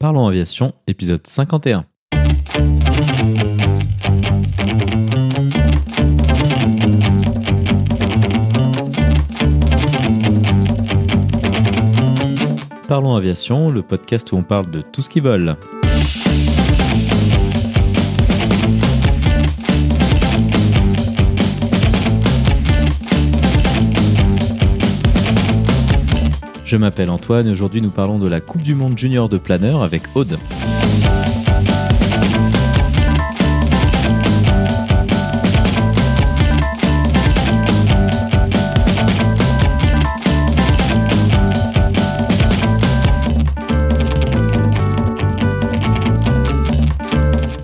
Parlons Aviation, épisode 51. Parlons Aviation, le podcast où on parle de tout ce qui vole. Je m'appelle Antoine et aujourd'hui nous parlons de la Coupe du Monde Junior de planeur avec Aude.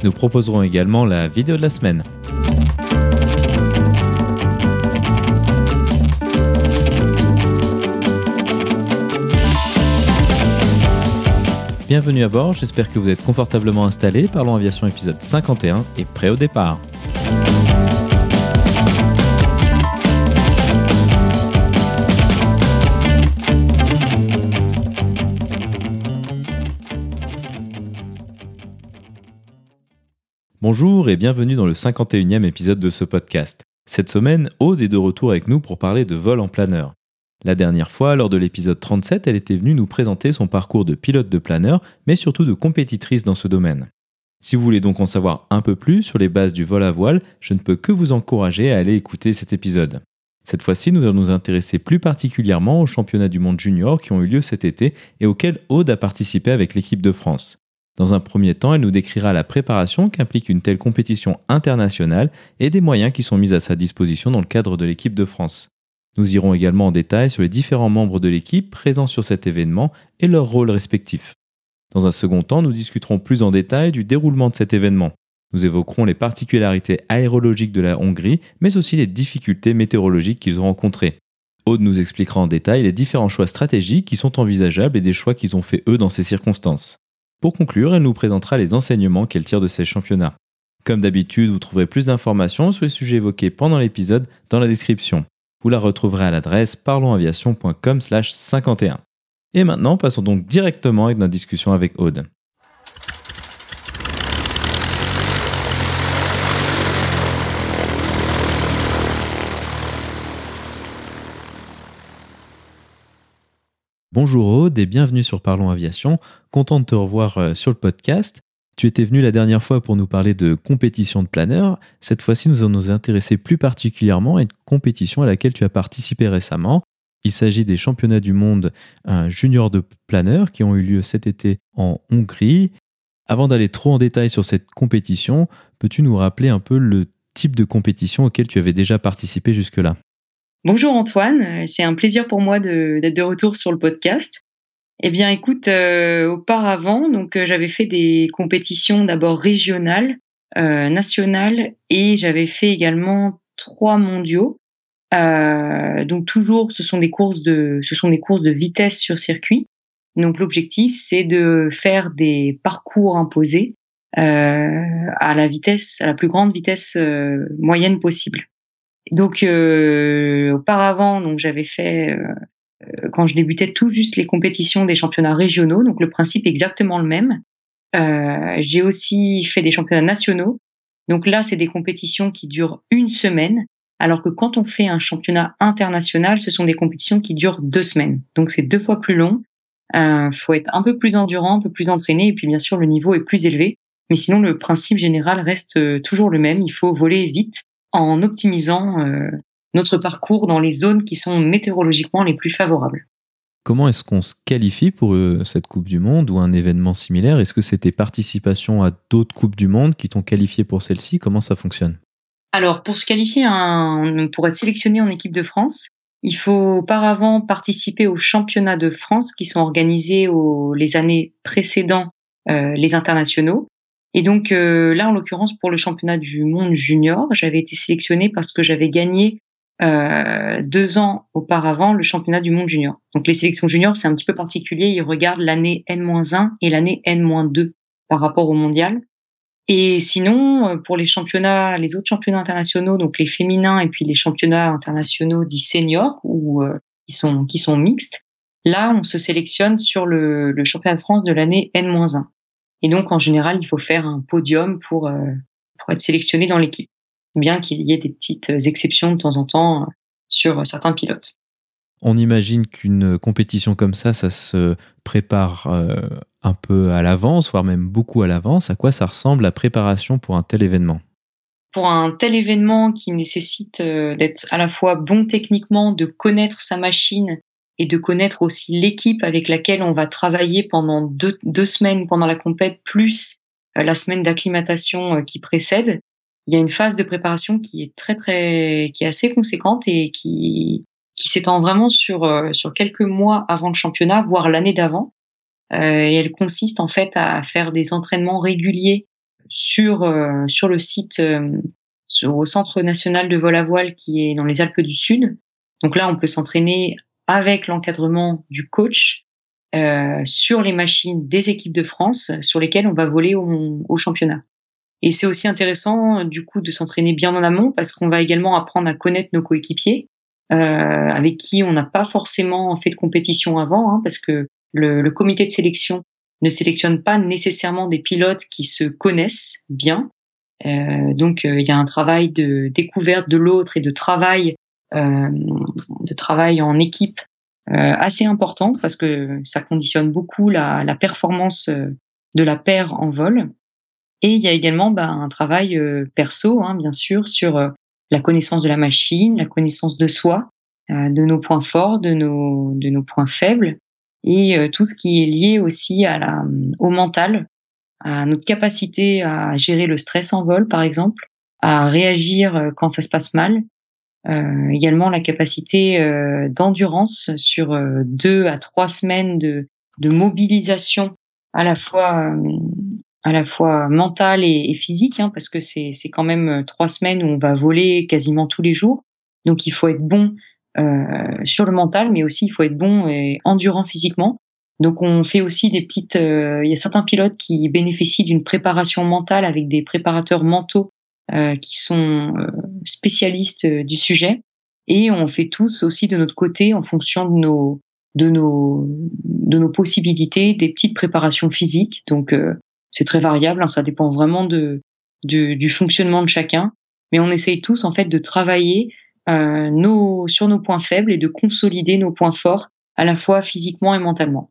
Nous proposerons également la vidéo de la semaine. Bienvenue à bord, j'espère que vous êtes confortablement installés. Parlons Aviation épisode 51 et prêt au départ. Bonjour et bienvenue dans le 51e épisode de ce podcast. Cette semaine, Aude est de retour avec nous pour parler de vol en planeur. La dernière fois, lors de l'épisode 37, elle était venue nous présenter son parcours de pilote de planeur, mais surtout de compétitrice dans ce domaine. Si vous voulez donc en savoir un peu plus sur les bases du vol à voile, je ne peux que vous encourager à aller écouter cet épisode. Cette fois-ci, nous allons nous intéresser plus particulièrement aux championnats du monde junior qui ont eu lieu cet été et auxquels Aude a participé avec l'équipe de France. Dans un premier temps, elle nous décrira la préparation qu'implique une telle compétition internationale et des moyens qui sont mis à sa disposition dans le cadre de l'équipe de France. Nous irons également en détail sur les différents membres de l'équipe présents sur cet événement et leurs rôles respectifs. Dans un second temps, nous discuterons plus en détail du déroulement de cet événement. Nous évoquerons les particularités aérologiques de la Hongrie, mais aussi les difficultés météorologiques qu'ils ont rencontrées. Aude nous expliquera en détail les différents choix stratégiques qui sont envisageables et des choix qu'ils ont fait eux dans ces circonstances. Pour conclure, elle nous présentera les enseignements qu'elle tire de ces championnats. Comme d'habitude, vous trouverez plus d'informations sur les sujets évoqués pendant l'épisode dans la description. Vous la retrouverez à l'adresse parlonsaviation.com 51. Et maintenant, passons donc directement avec notre discussion avec Aude. Bonjour Aude et bienvenue sur Parlons Aviation. Content de te revoir euh, sur le podcast. Tu étais venu la dernière fois pour nous parler de compétition de planeur. Cette fois-ci, nous allons nous intéresser plus particulièrement à une compétition à laquelle tu as participé récemment. Il s'agit des championnats du monde junior de planeur qui ont eu lieu cet été en Hongrie. Avant d'aller trop en détail sur cette compétition, peux-tu nous rappeler un peu le type de compétition auquel tu avais déjà participé jusque-là? Bonjour Antoine, c'est un plaisir pour moi d'être de, retour sur le podcast. Eh bien, écoute, euh, auparavant, donc euh, j'avais fait des compétitions d'abord régionales, euh, nationales, et j'avais fait également trois mondiaux. donc toujours, ce sont des courses de, ce sont des courses de vitesse sur circuit. Donc l'objectif, c'est de faire des parcours imposés à la vitesse, à la plus grande vitesse moyenne possible. Donc auparavant, donc j'avais fait euh, quand je débutais tout juste les compétitions des championnats régionaux, donc le principe est exactement le même. Euh, j'ai aussi fait des championnats nationaux. Donc là, c'est des compétitions qui durent une semaine, alors que quand on fait un championnat international, ce sont des compétitions qui durent deux semaines. Donc c'est deux fois plus long. Euh, faut être un peu plus endurant, un peu plus entraîné, et puis bien sûr le niveau est plus élevé. Mais sinon, le principe général reste euh, toujours le même. Il faut voler vite en optimisant euh, notre parcours dans les zones qui sont météorologiquement les plus favorables. Comment est-ce qu'on se qualifie pour euh, cette Coupe du Monde ou un événement similaire? Est-ce que c'était participation à d'autres Coupes du Monde qui t'ont qualifié pour celle-ci? Comment ça fonctionne? Alors, pour se qualifier, pour être sélectionné en équipe de France, il faut auparavant participer aux championnats de France qui sont organisés les années précédant euh, les internationaux. Et donc euh, là, en l'occurrence, pour le championnat du monde junior, j'avais été sélectionné parce que j'avais gagné euh, deux ans auparavant le championnat du monde junior. Donc les sélections juniors, c'est un petit peu particulier. Ils regardent l'année N-1 et l'année N-2 par rapport au mondial. Et sinon, euh, pour les championnats, les autres championnats internationaux, donc les féminins et puis les championnats internationaux dits seniors ou euh, qui sont qui sont mixtes, Là, on se sélectionne sur le, championnat de France de l'année N-1. Et donc, en général, il faut faire un podium pour, pour être sélectionné dans l'équipe, bien qu'il y ait des petites exceptions de temps en temps sur certains pilotes. On imagine qu'une compétition comme ça, ça se prépare un peu à l'avance, voire même beaucoup à l'avance. À quoi ça ressemble la préparation pour un tel événement? Pour un tel événement qui nécessite d'être à la fois bon techniquement, de connaître sa machine et de connaître aussi l'équipe avec laquelle on va travailler pendant deux, semaines pendant la compète, plus la semaine d'acclimatation qui précède, il y a une phase de préparation qui est très très qui est assez conséquente et qui qui s'étend vraiment sur euh, sur quelques mois avant le championnat, voire l'année d'avant. Euh, et elle consiste en fait à faire des entraînements réguliers sur euh, sur le site au Centre national de vol à voile qui est dans les Alpes du Sud. Donc là, on peut s'entraîner avec l'encadrement du coach euh, sur les machines des équipes de France sur lesquelles on va voler au, au championnat. Et c'est aussi intéressant du coup de s'entraîner bien en amont parce qu'on va également apprendre à connaître nos coéquipiers euh, avec qui on n'a pas forcément fait de compétition avant, hein, parce que le, le, comité de sélection ne sélectionne pas nécessairement des pilotes qui se connaissent bien. Euh, donc euh, il y a un travail de découverte de l'autre et de travail, euh, de travail en équipe euh, assez important parce que ça conditionne beaucoup la, la performance de la paire en vol. Et il y a également bah, un travail euh, perso, hein, bien sûr, sur euh, la connaissance de la machine, la connaissance de soi, euh, de nos points forts, de nos, de nos points faibles, et tout ce qui est lié aussi à la, au mental, à notre capacité à gérer le stress en vol, par exemple, à réagir quand ça se passe mal, euh, également la capacité euh, d'endurance sur deux à trois semaines de, de mobilisation à la fois à la fois mentale et, physique, hein, parce que c'est quand même euh, trois semaines où on va voler quasiment tous les jours. Donc il faut être bon euh, sur le mental, mais aussi il faut être bon et endurant physiquement. Donc on fait aussi des petites. Euh, il y a certains pilotes qui bénéficient d'une préparation mentale avec des préparateurs mentaux euh, qui sont euh, spécialistes du sujet. Et on fait tous aussi de notre côté, en fonction de nos de nos de nos possibilités, des petites préparations physiques. Donc c'est très variable, hein, ça dépend vraiment de, du fonctionnement de chacun. Mais on essaye tous en fait de travailler euh, nos, sur nos points faibles et de consolider nos points forts à la fois physiquement et mentalement.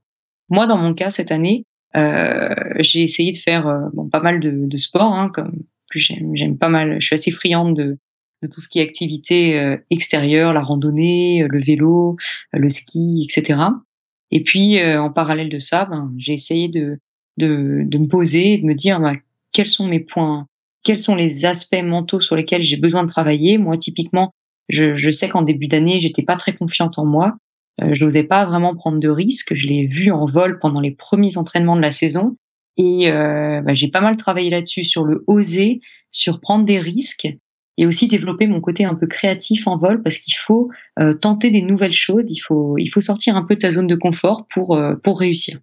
Moi, dans mon cas, cette année, euh, j'ai essayé de faire euh, bon, pas mal de, de sport, hein, comme j'aime pas mal, je suis assez friande de, de tout ce qui est activité euh, extérieure, la randonnée, le vélo, le ski, etc. Et puis, en parallèle de ça, ben, j'ai essayé de, de, de me poser de me dire bah, quels sont mes points, quels sont les aspects mentaux sur lesquels j'ai besoin de travailler. Moi, typiquement, je, je sais qu'en début d'année, j'étais pas très confiante en moi. Euh, je n'osais pas vraiment prendre de risques. Je l'ai vu en vol pendant les premiers entraînements de la saison. Et euh, bah, j'ai pas mal travaillé là-dessus, sur le oser, sur prendre des risques et aussi développer mon côté un peu créatif en vol parce qu'il faut euh, tenter des nouvelles choses. Il faut, il faut sortir un peu de sa zone de confort pour, euh, pour réussir.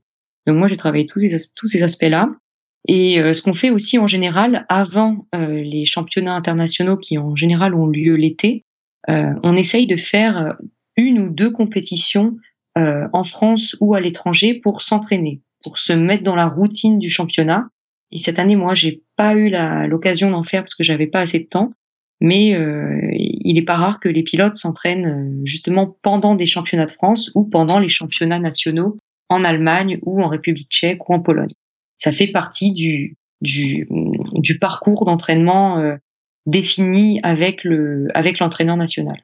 Donc moi, j'ai travaillé tous ces, tous ces aspects-là. Et euh, ce qu'on fait aussi en général, avant euh, les championnats internationaux qui en général ont lieu l'été, euh, on essaye de faire une ou deux compétitions en France ou à l'étranger pour s'entraîner, pour se mettre dans la routine du championnat. Et cette année, moi, j'ai pas eu l'occasion d'en faire parce que j'avais pas assez de temps. Mais il est pas rare que les pilotes s'entraînent justement pendant des championnats de France ou pendant les championnats nationaux en Allemagne ou en République tchèque ou en Pologne. Ça fait partie du, parcours d'entraînement euh, défini avec le avec l'entraîneur national.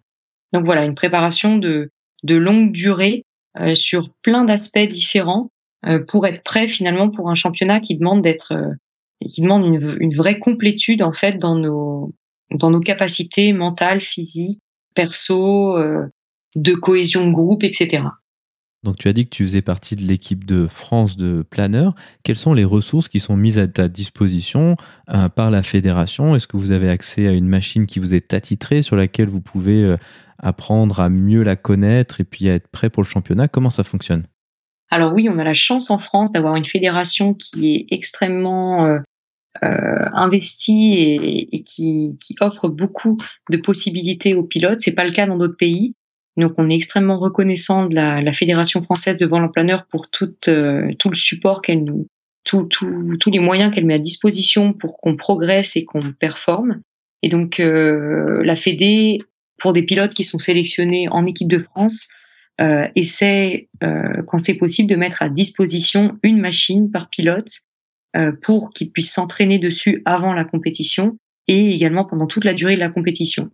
Donc voilà, une préparation de, longue durée euh, sur plein d'aspects différents euh, pour être prêt finalement pour un championnat qui demande d'être qui demande une, une, vraie complétude en fait dans nos dans nos capacités mentales, physiques, perso, de cohésion de groupe, etc. Donc tu as dit que tu faisais partie de l'équipe de France de planeurs. Quelles sont les ressources qui sont mises à ta disposition euh, par la fédération? Est-ce que vous avez accès à une machine qui vous est attitrée sur laquelle vous pouvez euh, apprendre à mieux la connaître et puis à être prêt pour le championnat? Comment ça fonctionne? Alors oui, on a la chance en France d'avoir une fédération qui est extrêmement euh, investie et, qui, qui, offre beaucoup de possibilités aux pilotes. C'est pas le cas dans d'autres pays. Donc, on est extrêmement reconnaissant de la, Fédération française de vol en pour tout, euh, tout le support qu'elle nous, tous les moyens qu'elle met à disposition pour qu'on progresse et qu'on performe. Et donc, euh, la Fédé, pour des pilotes qui sont sélectionnés en équipe de France, euh, essaie, euh, quand c'est possible, de mettre à disposition une machine par pilote pour qu'ils puissent s'entraîner dessus avant la compétition et également pendant toute la durée de la compétition.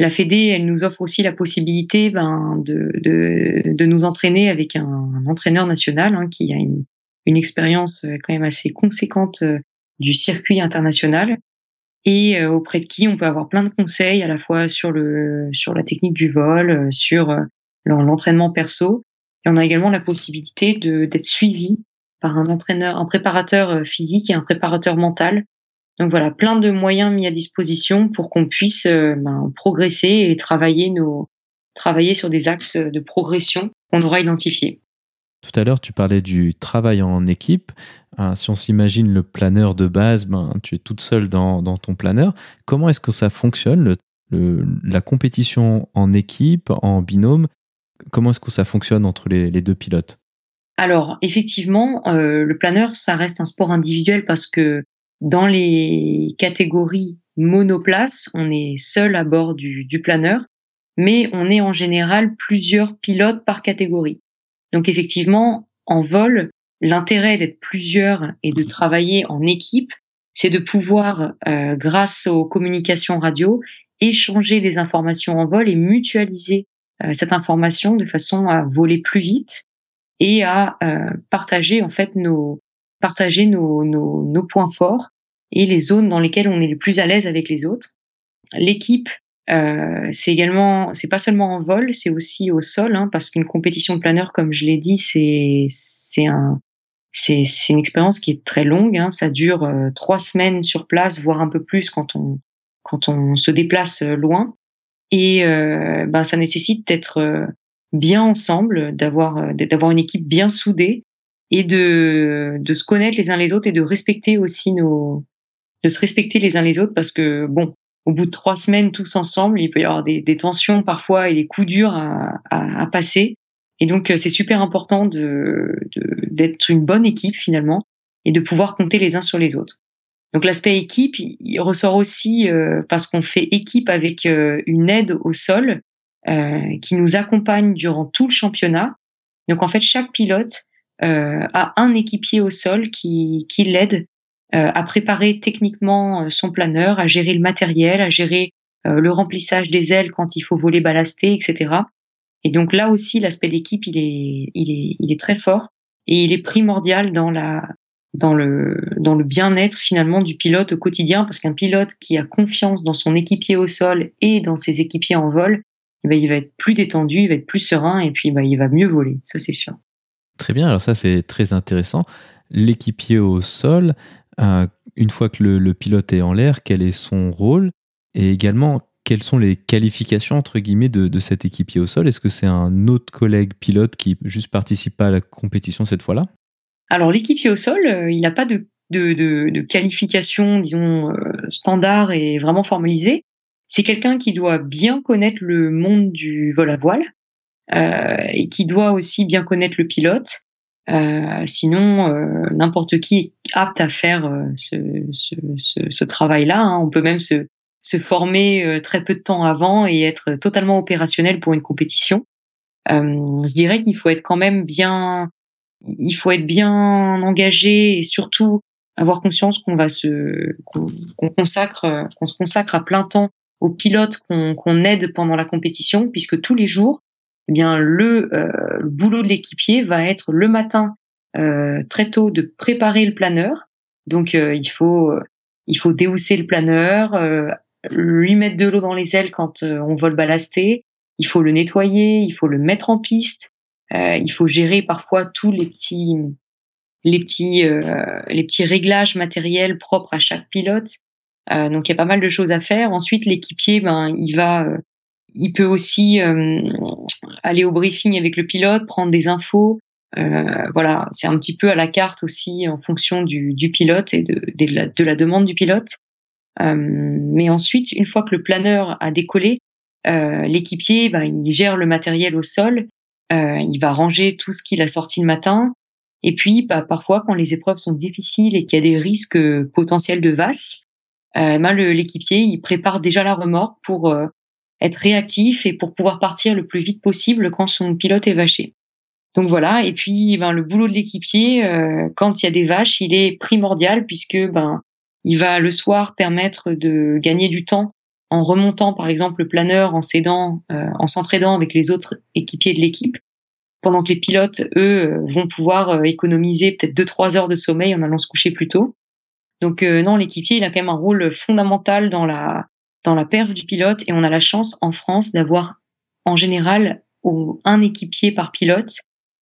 La Fédé, elle nous offre aussi la possibilité ben, de, de, nous entraîner avec un, entraîneur national hein, qui a une, une expérience euh, quand même assez conséquente euh, du circuit international et euh, auprès de qui on peut avoir plein de conseils à la fois sur le sur la technique du vol, sur l'entraînement perso. On a également la possibilité d'être suivi par un entraîneur, un préparateur physique et un préparateur mental donc voilà, plein de moyens mis à disposition pour qu'on puisse euh, ben, progresser et travailler nos travailler sur des axes de progression qu'on aura identifiés. Tout à l'heure, tu parlais du travail en équipe. Euh, si on s'imagine le planeur de base, ben, tu es toute seule dans, ton planeur. Comment est-ce que ça fonctionne, la compétition en équipe, en binôme? Comment est-ce que ça fonctionne entre les, deux pilotes? Alors, effectivement, euh, le planeur, ça reste un sport individuel parce que dans les catégories monoplace, on est seul à bord du, du planeur, mais on est en général plusieurs pilotes par catégorie. Donc effectivement, en vol, l'intérêt d'être plusieurs et de travailler en équipe, c'est de pouvoir, euh, grâce aux communications radio, échanger les informations en vol et mutualiser euh, cette information de façon à voler plus vite et à euh, partager en fait nos, partager nos, nos, nos, points forts et les zones dans lesquelles on est le plus à l'aise avec les autres. L'équipe, euh, c'est également, c'est pas seulement en vol, c'est aussi au sol, hein, parce qu'une compétition de planeur, comme je l'ai dit, c'est c'est un c'est une expérience qui est très longue. Hein, ça dure euh, trois semaines sur place, voire un peu plus quand on quand on se déplace euh, loin. Et euh, ben, ça nécessite d'être euh, bien ensemble, d'avoir d'avoir une équipe bien soudée et de, de se connaître les uns les autres et de respecter aussi nos, de se respecter les uns les autres parce que bon, au bout de trois semaines tous ensemble, il peut y avoir des, des tensions parfois et des coups durs à, à, à passer. Et donc euh, c'est super important de d'être une bonne équipe finalement et de pouvoir compter les uns sur les autres. Donc l'aspect équipe, il ressort aussi euh, parce qu'on fait équipe avec euh, une aide au sol euh, qui nous accompagne durant tout le championnat. Donc en fait chaque pilote a un équipier au sol qui, qui l'aide euh, à préparer techniquement euh, son planeur, à gérer le matériel, à gérer le remplissage des ailes quand il faut voler balasté, etc. Et donc là aussi, l'aspect d'équipe, il est, il est, il est très fort et il est primordial dans la, dans le, dans le bien-être finalement du pilote au quotidien, parce qu'un pilote qui a confiance dans son équipier au sol et dans ses équipiers en vol, eh ben, il va être plus détendu, il va être plus serein et puis bah, il va mieux voler, ça c'est sûr. Très bien, alors ça c'est très intéressant. L'équipier au sol, euh, une fois que le, pilote est en l'air, quel est son rôle? Et également, quelles sont les qualifications entre guillemets de, cet équipier au sol? Est-ce que c'est un autre collègue pilote qui juste participe à la compétition cette fois-là? Alors l'équipier au sol, euh, il n'a pas de, qualification, disons, euh, standard et vraiment formalisée. C'est quelqu'un qui doit bien connaître le monde du vol à voile, et qui doit aussi bien connaître le pilote. Euh, sinon, euh, n'importe qui est apte à faire euh, ce, ce, ce, ce travail-là. Hein. On peut même se, se former euh, très peu de temps avant et être totalement opérationnel pour une compétition. je dirais qu'il faut être quand même bien, il faut être bien engagé et surtout avoir conscience qu'on va se, qu'on consacre, qu'on se consacre à plein temps aux pilotes qu'on aide pendant la compétition, puisque tous les jours, eh bien le, euh, le, boulot de l'équipier va être le matin euh, très tôt de préparer le planeur. Donc euh, il faut il faut déhousser le planeur, lui mettre de l'eau dans les ailes quand on vole balasté. Il faut le nettoyer, il faut le mettre en piste. il faut gérer parfois tous les petits les petits les petits réglages matériels propres à chaque pilote. donc il y a pas mal de choses à faire. Ensuite l'équipier ben il va il peut aussi euh, aller au briefing avec le pilote, prendre des infos. Euh, voilà, c'est un petit peu à la carte aussi en fonction du, du pilote et de, de, la, de, la, demande du pilote. Euh, mais ensuite, une fois que le planeur a décollé, l'équipier, ben, il gère le matériel au sol, il va ranger tout ce qu'il a sorti le matin. Et puis, bah, parfois, quand les épreuves sont difficiles et qu'il y a des risques potentiels de vaches, ben, l'équipier, il prépare déjà la remorque pour être réactif et pour pouvoir partir le plus vite possible quand son pilote est vaché. Donc voilà, et puis ben, le boulot de l'équipier, euh, quand il y a des vaches, il est primordial puisque ben il va le soir permettre de gagner du temps en remontant par exemple le planeur, en s'aidant, euh, en s'entraidant avec les autres équipiers de l'équipe, pendant que les pilotes, eux, euh, vont pouvoir économiser peut-être deux trois heures de sommeil en allant se coucher plus tôt. Donc non, l'équipier, il a quand même un rôle fondamental dans la dans la perf du pilote et on a la chance en France d'avoir en général un équipier par pilote.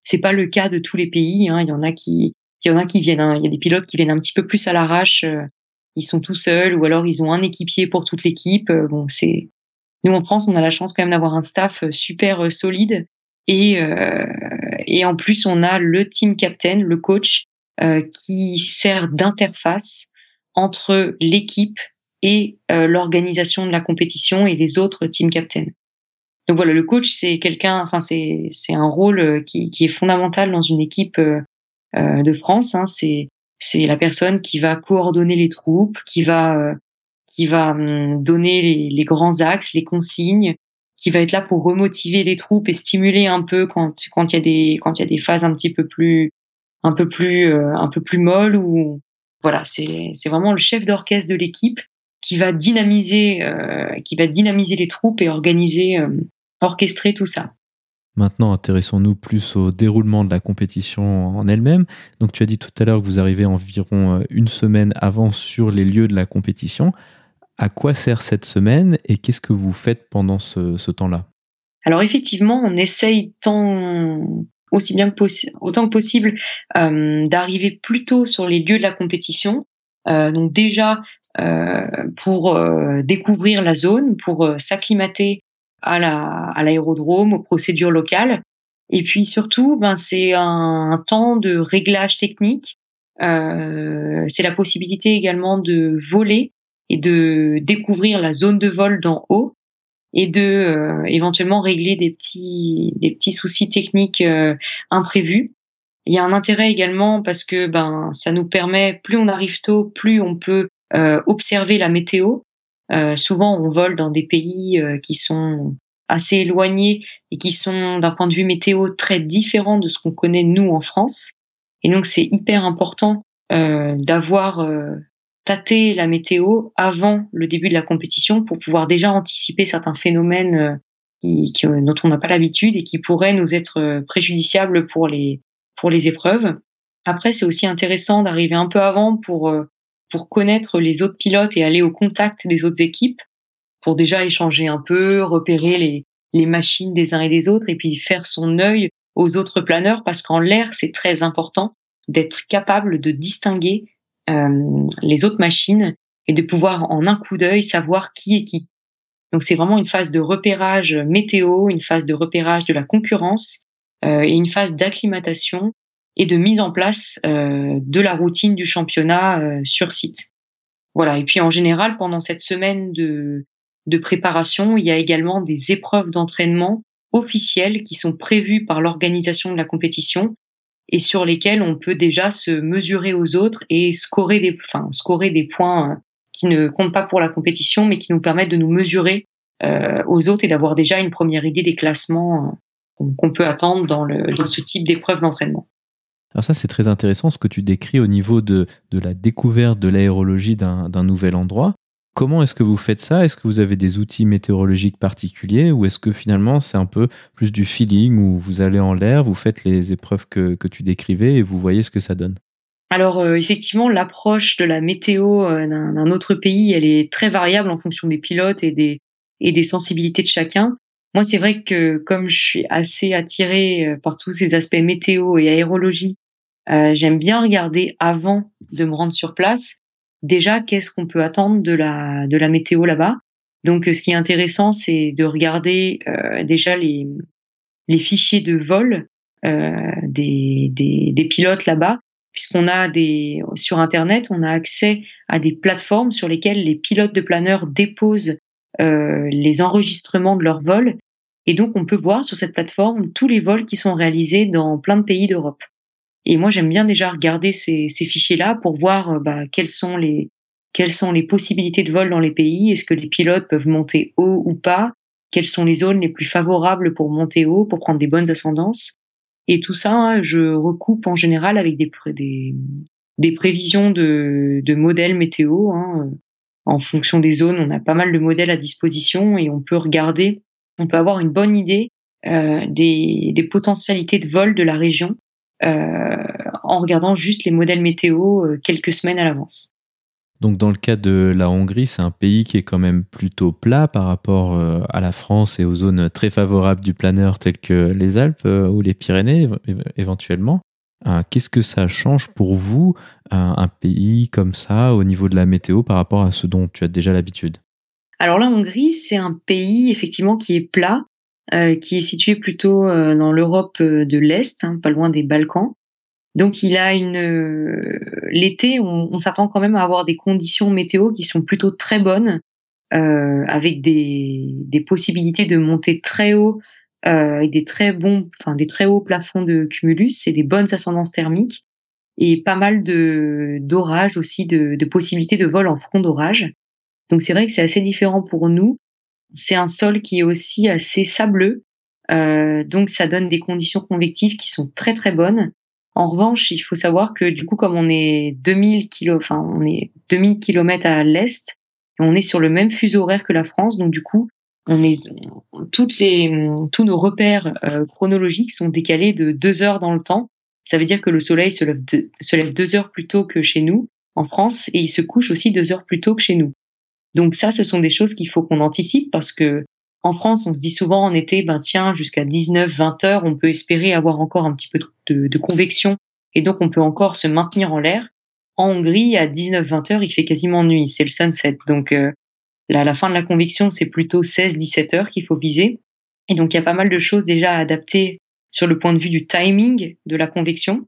C'est pas le cas de tous les pays. Hein. Il y en a qui, il y en a qui viennent. Hein. Il y a des pilotes qui viennent un petit peu plus à l'arrache. Euh, ils sont tout seuls ou alors ils ont un équipier pour toute l'équipe. Euh, bon, c'est nous en France, on a la chance quand même d'avoir un staff euh, super solide et et en plus on a le team captain, le coach, qui sert d'interface entre l'équipe et euh, l'organisation de la compétition et les autres team captains. Donc voilà, le coach c'est quelqu'un, enfin c'est un rôle euh, qui, qui est fondamental dans une équipe euh, de France. Hein. C'est c'est la personne qui va coordonner les troupes, qui va qui va hum, donner les, les, grands axes, les consignes, qui va être là pour remotiver les troupes et stimuler un peu quand quand il y a des quand il y a des phases un petit peu plus un peu plus un peu plus molles ou voilà c'est c'est vraiment le chef d'orchestre de l'équipe qui va dynamiser, euh, qui va dynamiser les troupes et organiser, euh, orchestrer tout ça. Maintenant, intéressons-nous plus au déroulement de la compétition en elle-même. Donc, tu as dit tout à l'heure que vous arrivez environ euh, une semaine avant sur les lieux de la compétition. À quoi sert cette semaine et qu'est-ce que vous faites pendant ce, temps-là? Alors, effectivement, on essaye tant, aussi bien que autant que possible d'arriver plus tôt sur les lieux de la compétition. donc déjà pour euh, découvrir la zone, pour euh, s'acclimater à la à l'aérodrome, aux procédures locales. Et puis surtout, ben c'est un, temps de réglage technique. Euh, c'est la possibilité également de voler et de découvrir la zone de vol d'en haut et de éventuellement régler des petits des petits soucis techniques imprévus. Il y a un intérêt également parce que ben ça nous permet plus on arrive tôt, plus on peut euh, observer la météo. Euh, souvent, on vole dans des pays euh, qui sont assez éloignés et qui sont d'un point de vue météo très différents de ce qu'on connaît nous en France. Et donc, c'est hyper important d'avoir tâté la météo avant le début de la compétition pour pouvoir déjà anticiper certains phénomènes qui, qui, dont on n'a pas l'habitude et qui pourraient nous être préjudiciables pour les, pour les épreuves. Après, c'est aussi intéressant d'arriver un peu avant pour pour connaître les autres pilotes et aller au contact des autres équipes pour déjà échanger un peu, repérer les, machines des uns et des autres et puis faire son œil aux autres planeurs parce qu'en l'air, c'est très important d'être capable de distinguer euh, les autres machines et de pouvoir en un coup d'œil savoir qui est qui. Donc c'est vraiment une phase de repérage météo, une phase de repérage de la concurrence euh, et une phase d'acclimatation et de mise en place euh, de la routine du championnat euh, sur site. Voilà. Et puis en général, pendant cette semaine de, de préparation, il y a également des épreuves d'entraînement officielles qui sont prévues par l'organisation de la compétition et sur lesquelles on peut déjà se mesurer aux autres et scorer des, enfin, scorer des points euh, qui ne comptent pas pour la compétition, mais qui nous permettent de nous mesurer euh, aux autres et d'avoir déjà une première idée des classements qu'on peut attendre dans, le, dans ce type d'épreuve d'entraînement. Alors ça, c'est très intéressant ce que tu décris au niveau de, la découverte de l'aérologie d'un nouvel endroit. Comment est-ce que vous faites ça? Est-ce que vous avez des outils météorologiques particuliers ou est-ce que finalement c'est un peu plus du feeling où vous allez en l'air, vous faites les épreuves que, tu décrivais et vous voyez ce que ça donne? Alors euh, effectivement, l'approche de la météo euh, d'un autre pays, elle est très variable en fonction des pilotes et des sensibilités de chacun. Moi, c'est vrai que comme je suis assez attirée euh, par tous ces aspects météo et aérologie, euh, j'aime bien regarder avant de me rendre sur place. Déjà, qu'est-ce qu'on peut attendre de la de la météo là-bas? Donc, euh, ce qui est intéressant, c'est de regarder déjà les les fichiers de vol des, des, des pilotes là-bas, puisqu'on a des sur Internet, on a accès à des plateformes sur lesquelles les pilotes de planeurs déposent les enregistrements de leurs vols. Et donc, on peut voir sur cette plateforme tous les vols qui sont réalisés dans plein de pays d'Europe. Et moi, j'aime bien déjà regarder ces, fichiers-là pour voir bah, quelles sont les quelles sont les possibilités de vol dans les pays, est-ce que les pilotes peuvent monter haut ou pas, quelles sont les zones les plus favorables pour monter haut, pour prendre des bonnes ascendances? Et tout ça, je recoupe en général avec des, des, des prévisions de, de modèles météo. Hein. En fonction des zones, on a pas mal de modèles à disposition et on peut regarder, on peut avoir une bonne idée euh, des, potentialités de vol de la région euh, en regardant juste les modèles météo euh, quelques semaines à l'avance. Donc dans le cas de la Hongrie, c'est un pays qui est quand même plutôt plat par rapport à la France et aux zones très favorables du planeur telles que les Alpes ou les Pyrénées éventuellement. Qu'est-ce que ça change pour vous, un pays comme ça, au niveau de la météo par rapport à ce dont tu as déjà l'habitude? Alors la Hongrie, c'est un pays effectivement qui est plat, qui est situé plutôt dans l'Europe de l'Est, hein, pas loin des Balkans. Donc il a une euh, l'été, on, s'attend quand même à avoir des conditions météo qui sont plutôt très bonnes, euh, avec des, des, possibilités de monter très haut euh, et des très bons, enfin des très hauts plafonds de cumulus. Et des bonnes ascendances thermiques et pas mal de d'orages aussi, de, de possibilités de vol en front d'orage. Donc c'est vrai que c'est assez différent pour nous. C'est un sol qui est aussi assez sableux, euh, donc ça donne des conditions convectives qui sont très très bonnes. En revanche, il faut savoir que du coup, comme on est 2000 km, enfin, on est 2000 km à l'est, on est sur le même fuseau horaire que la France, donc du coup, on est toutes les, tous nos repères euh, chronologiques sont décalés de deux heures dans le temps. Ça veut dire que le soleil se lève, se lève deux heures plus tôt que chez nous en France et il se couche aussi deux heures plus tôt que chez nous. Donc ça, ce sont des choses qu'il faut qu'on anticipe parce que en France, on se dit souvent en été, ben tiens, jusqu'à 19, 20 heures, on peut espérer avoir encore un petit peu de, convection et donc on peut encore se maintenir en l'air. En Hongrie, à 19, 20 heures, il fait quasiment nuit, c'est le sunset. Donc euh, la fin de la convection, c'est plutôt 16, 17 heures qu'il faut viser. Et donc il y a pas mal de choses déjà à adapter sur le point de vue du timing de la convection.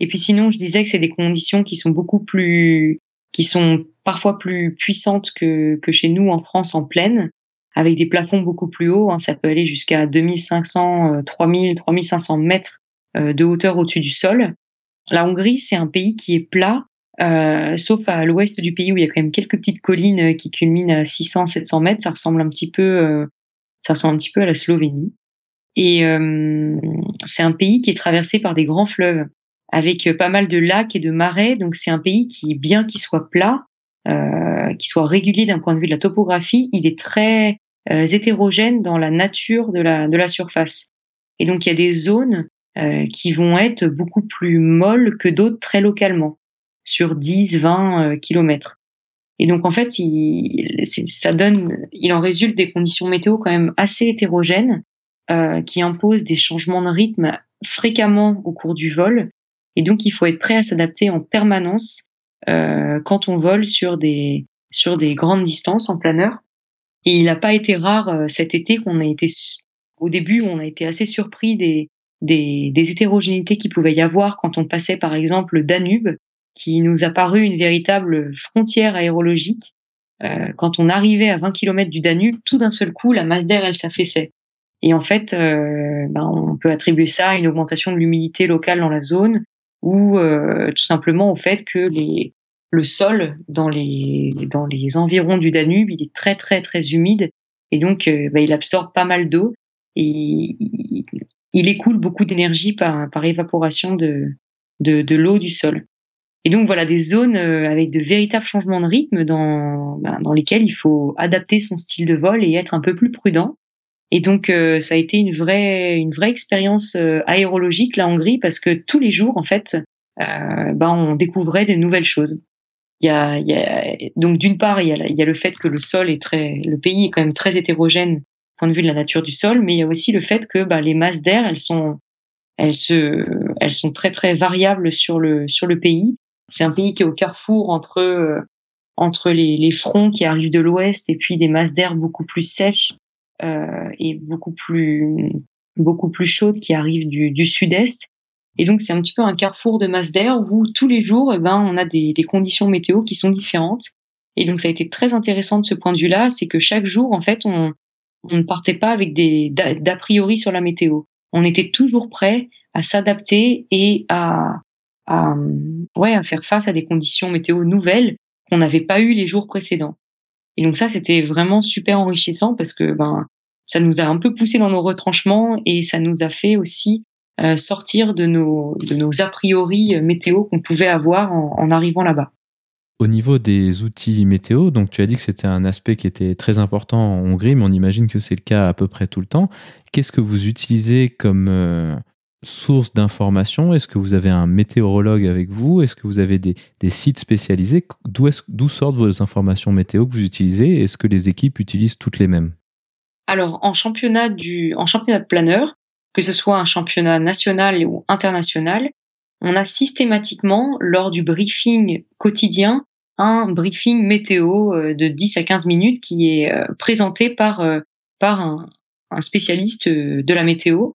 Et puis sinon, je disais que c'est des conditions qui sont beaucoup plus, qui sont parfois plus puissantes que, que chez nous en France en pleine avec des plafonds beaucoup plus hauts. Hein, ça peut aller jusqu'à 2500, 3000, 3500 mètres euh, de hauteur au-dessus du sol. La Hongrie, c'est un pays qui est plat, euh, sauf à l'ouest du pays où il y a quand même quelques petites collines euh, qui culminent à 600, 700 mètres. Ça ressemble un petit peu, ça ressemble un petit peu à la Slovénie. Et c'est un pays qui est traversé par des grands fleuves, avec pas mal de lacs et de marais. Donc c'est un pays qui, bien qu'il soit plat, euh, qui soit régulier d'un point de vue de la topographie, il est très euh, hétérogène dans la nature de la, de la surface. Et donc il y a des zones euh, qui vont être beaucoup plus molles que d'autres très localement, sur 10, 20 kilomètres. Et donc en fait, il, ça donne, il en résulte des conditions météo quand même assez hétérogènes euh, qui imposent des changements de rythme fréquemment au cours du vol. Et donc il faut être prêt à s'adapter en permanence euh, quand on vole sur des sur des grandes distances en planeur. Et il n'a pas été rare euh, cet été qu'on a été au début on a été assez surpris des, des, des hétérogénéités qu'il pouvait y avoir quand on passait par exemple le Danube, qui nous a paru une véritable frontière aérologique. Euh, quand on arrivait à 20 km du Danube, tout d'un seul coup, la masse d'air, elle s'affaissait. Et en fait, euh, ben, on peut attribuer ça à une augmentation de l'humidité locale dans la zone, ou euh, tout simplement au fait que les, le sol dans les, dans les environs du Danube, il est très très très humide et donc euh, bah, il absorbe pas mal d'eau et il, écoule beaucoup d'énergie par, par évaporation de, de, de l'eau du sol. Et donc voilà des zones euh, avec de véritables changements de rythme dans, bah, dans lesquelles il faut adapter son style de vol et être un peu plus prudent. Et donc, euh, ça a été une vraie, une vraie expérience euh, aérologique, la Hongrie, parce que tous les jours, en fait, euh, ben, on découvrait de nouvelles choses. Il y a, y a donc d'une part, il y, a, y a le fait que le sol est très, le pays est quand même très hétérogène point de vue de la nature du sol, mais il y a aussi le fait que ben, les masses d'air, elles sont, elles se, elles sont très très variables sur le sur le pays. C'est un pays qui est au carrefour entre entre les, les fronts qui arrivent de l'ouest et puis des masses d'air beaucoup plus sèches euh, et beaucoup plus beaucoup plus chaude qui arrive du, sud-est. Et donc c'est un petit peu un carrefour de masse d'air où tous les jours, eh ben, on a des, conditions météo qui sont différentes. Et donc ça a été très intéressant de ce point de vue-là, c'est que chaque jour, en fait, on, ne partait pas avec des d'a priori sur la météo. On était toujours prêt à s'adapter et à, ouais, à faire face à des conditions météo nouvelles qu'on n'avait pas eu les jours précédents. Et donc ça, c'était vraiment super enrichissant parce que ben ça nous a un peu poussé dans nos retranchements et ça nous a fait aussi euh, sortir de nos, a priori météo qu'on pouvait avoir en, en arrivant là-bas. Au niveau des outils météo, donc tu as dit que c'était un aspect qui était très important en Hongrie, mais on imagine que c'est le cas à peu près tout le temps. Qu'est-ce que vous utilisez comme euh, source d'information. Est-ce que vous avez un météorologue avec vous? Est-ce que vous avez des, sites spécialisés? D'où sortent vos informations météo que vous utilisez? Est-ce que les équipes utilisent toutes les mêmes? Alors, en championnat, du, en championnat de planeur, que ce soit un championnat national ou international, on a systématiquement, lors du briefing quotidien, un briefing météo euh, de 10 à 15 minutes qui est euh, présenté par, euh, par un, un spécialiste de la météo.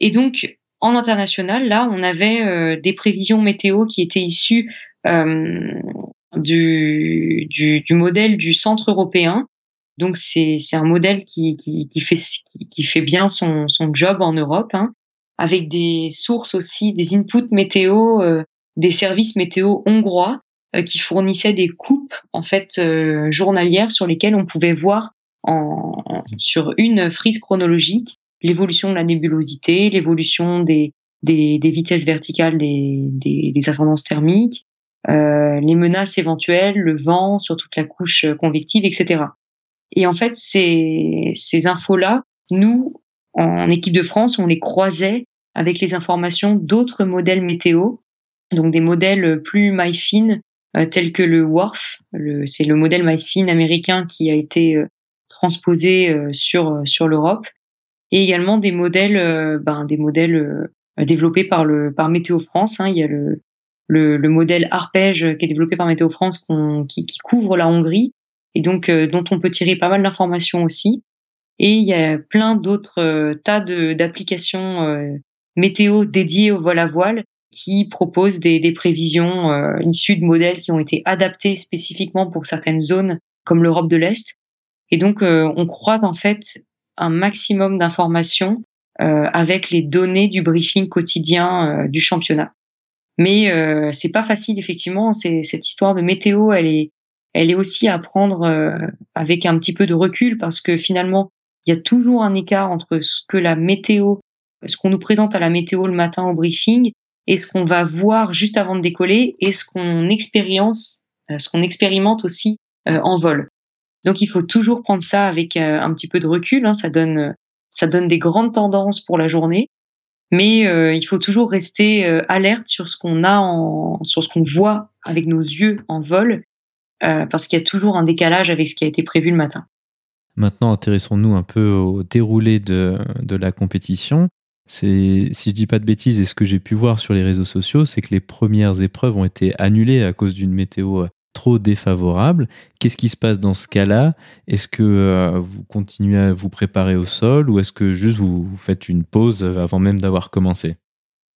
Et donc, en international, là, on avait des prévisions météo qui étaient issues euh, du, modèle du Centre européen. Donc, c'est un modèle qui, fait, bien son, job en Europe, hein, avec des sources aussi, des inputs météo, euh, des services météo hongrois euh, qui fournissaient des coupes en fait euh, journalières sur lesquelles on pouvait voir sur une frise chronologique l'évolution de la nébulosité, l'évolution des, des, des, vitesses verticales des, des, des ascendances thermiques, euh, les menaces éventuelles, le vent sur toute la couche convective, etc. Et en fait, ces, ces infos-là, nous, en équipe de France, on les croisait avec les informations d'autres modèles météo, donc des modèles plus MyFin euh, tels que le WRF, c'est le modèle MyFin américain qui a été euh, transposé euh, sur sur l'Europe, et également des modèles ben, des modèles développés par le par Météo France. Hein. Il y a le, le, le modèle Arpège qui est développé par Météo France qui, qui, couvre la Hongrie et donc dont on peut tirer pas mal d'informations aussi. Et il y a plein d'autres tas d'applications météo dédiées au vol à voile qui propose des, des prévisions euh, issues de modèles qui ont été adaptés spécifiquement pour certaines zones comme l'Europe de l'Est. Et donc, euh, on croise en fait un maximum d'informations euh, avec les données du briefing quotidien euh, du championnat. Mais euh, c'est pas facile effectivement. C'est cette histoire de météo, elle est, elle est aussi à prendre avec un petit peu de recul parce que finalement, il y a toujours un écart entre ce que la météo, ce qu'on nous présente à la météo le matin au briefing et ce qu'on va voir juste avant de décoller et ce qu'on expérience, euh, ce qu'on expérimente aussi euh, en vol. Donc il faut toujours prendre ça avec euh, un petit peu de recul. Hein, ça donne ça donne des grandes tendances pour la journée, mais il faut toujours rester alerte sur ce qu'on a en, ce qu'on voit avec nos yeux en vol, parce qu'il y a toujours un décalage avec ce qui a été prévu le matin. Maintenant, intéressons-nous un peu au déroulé de, la compétition. Si je dis pas de bêtises, et ce que j'ai pu voir sur les réseaux sociaux, c'est que les premières épreuves ont été annulées à cause d'une météo euh, trop défavorable. Qu'est-ce qui se passe dans ce cas-là? Est-ce que euh, vous continuez à vous préparer au sol ou est-ce que juste vous, faites une pause avant même d'avoir commencé?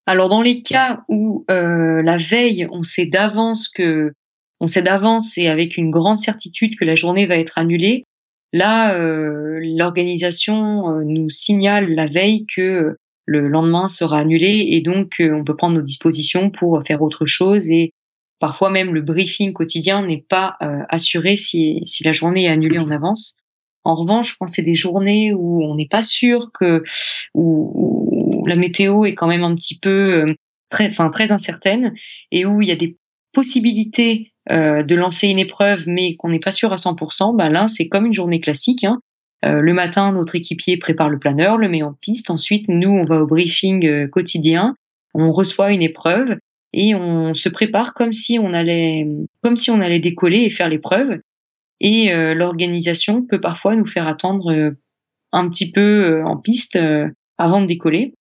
Alors dans les cas où euh, la veille, on sait d'avance que on sait d'avance et avec une grande certitude que la journée va être annulée, là l'organisation nous signale la veille que le lendemain sera annulé et donc euh, on peut prendre nos dispositions pour faire autre chose et parfois même le briefing quotidien n'est pas euh, assuré si, si la journée est annulée en avance. En revanche, quand c'est des journées où on n'est pas sûr que où, la météo est quand même un petit peu euh, très, enfin très incertaine et où il y a des possibilités de lancer une épreuve mais qu'on n'est pas sûr à 100%, bah là c'est comme une journée classique. Hein. Euh, le matin, notre équipier prépare le planeur, le met en piste. Ensuite, nous, on va au briefing euh, quotidien. On reçoit une épreuve et on se prépare comme si on allait, comme si on allait décoller et faire l'épreuve. Et euh, l'organisation peut parfois nous faire attendre un petit peu en piste avant de décoller.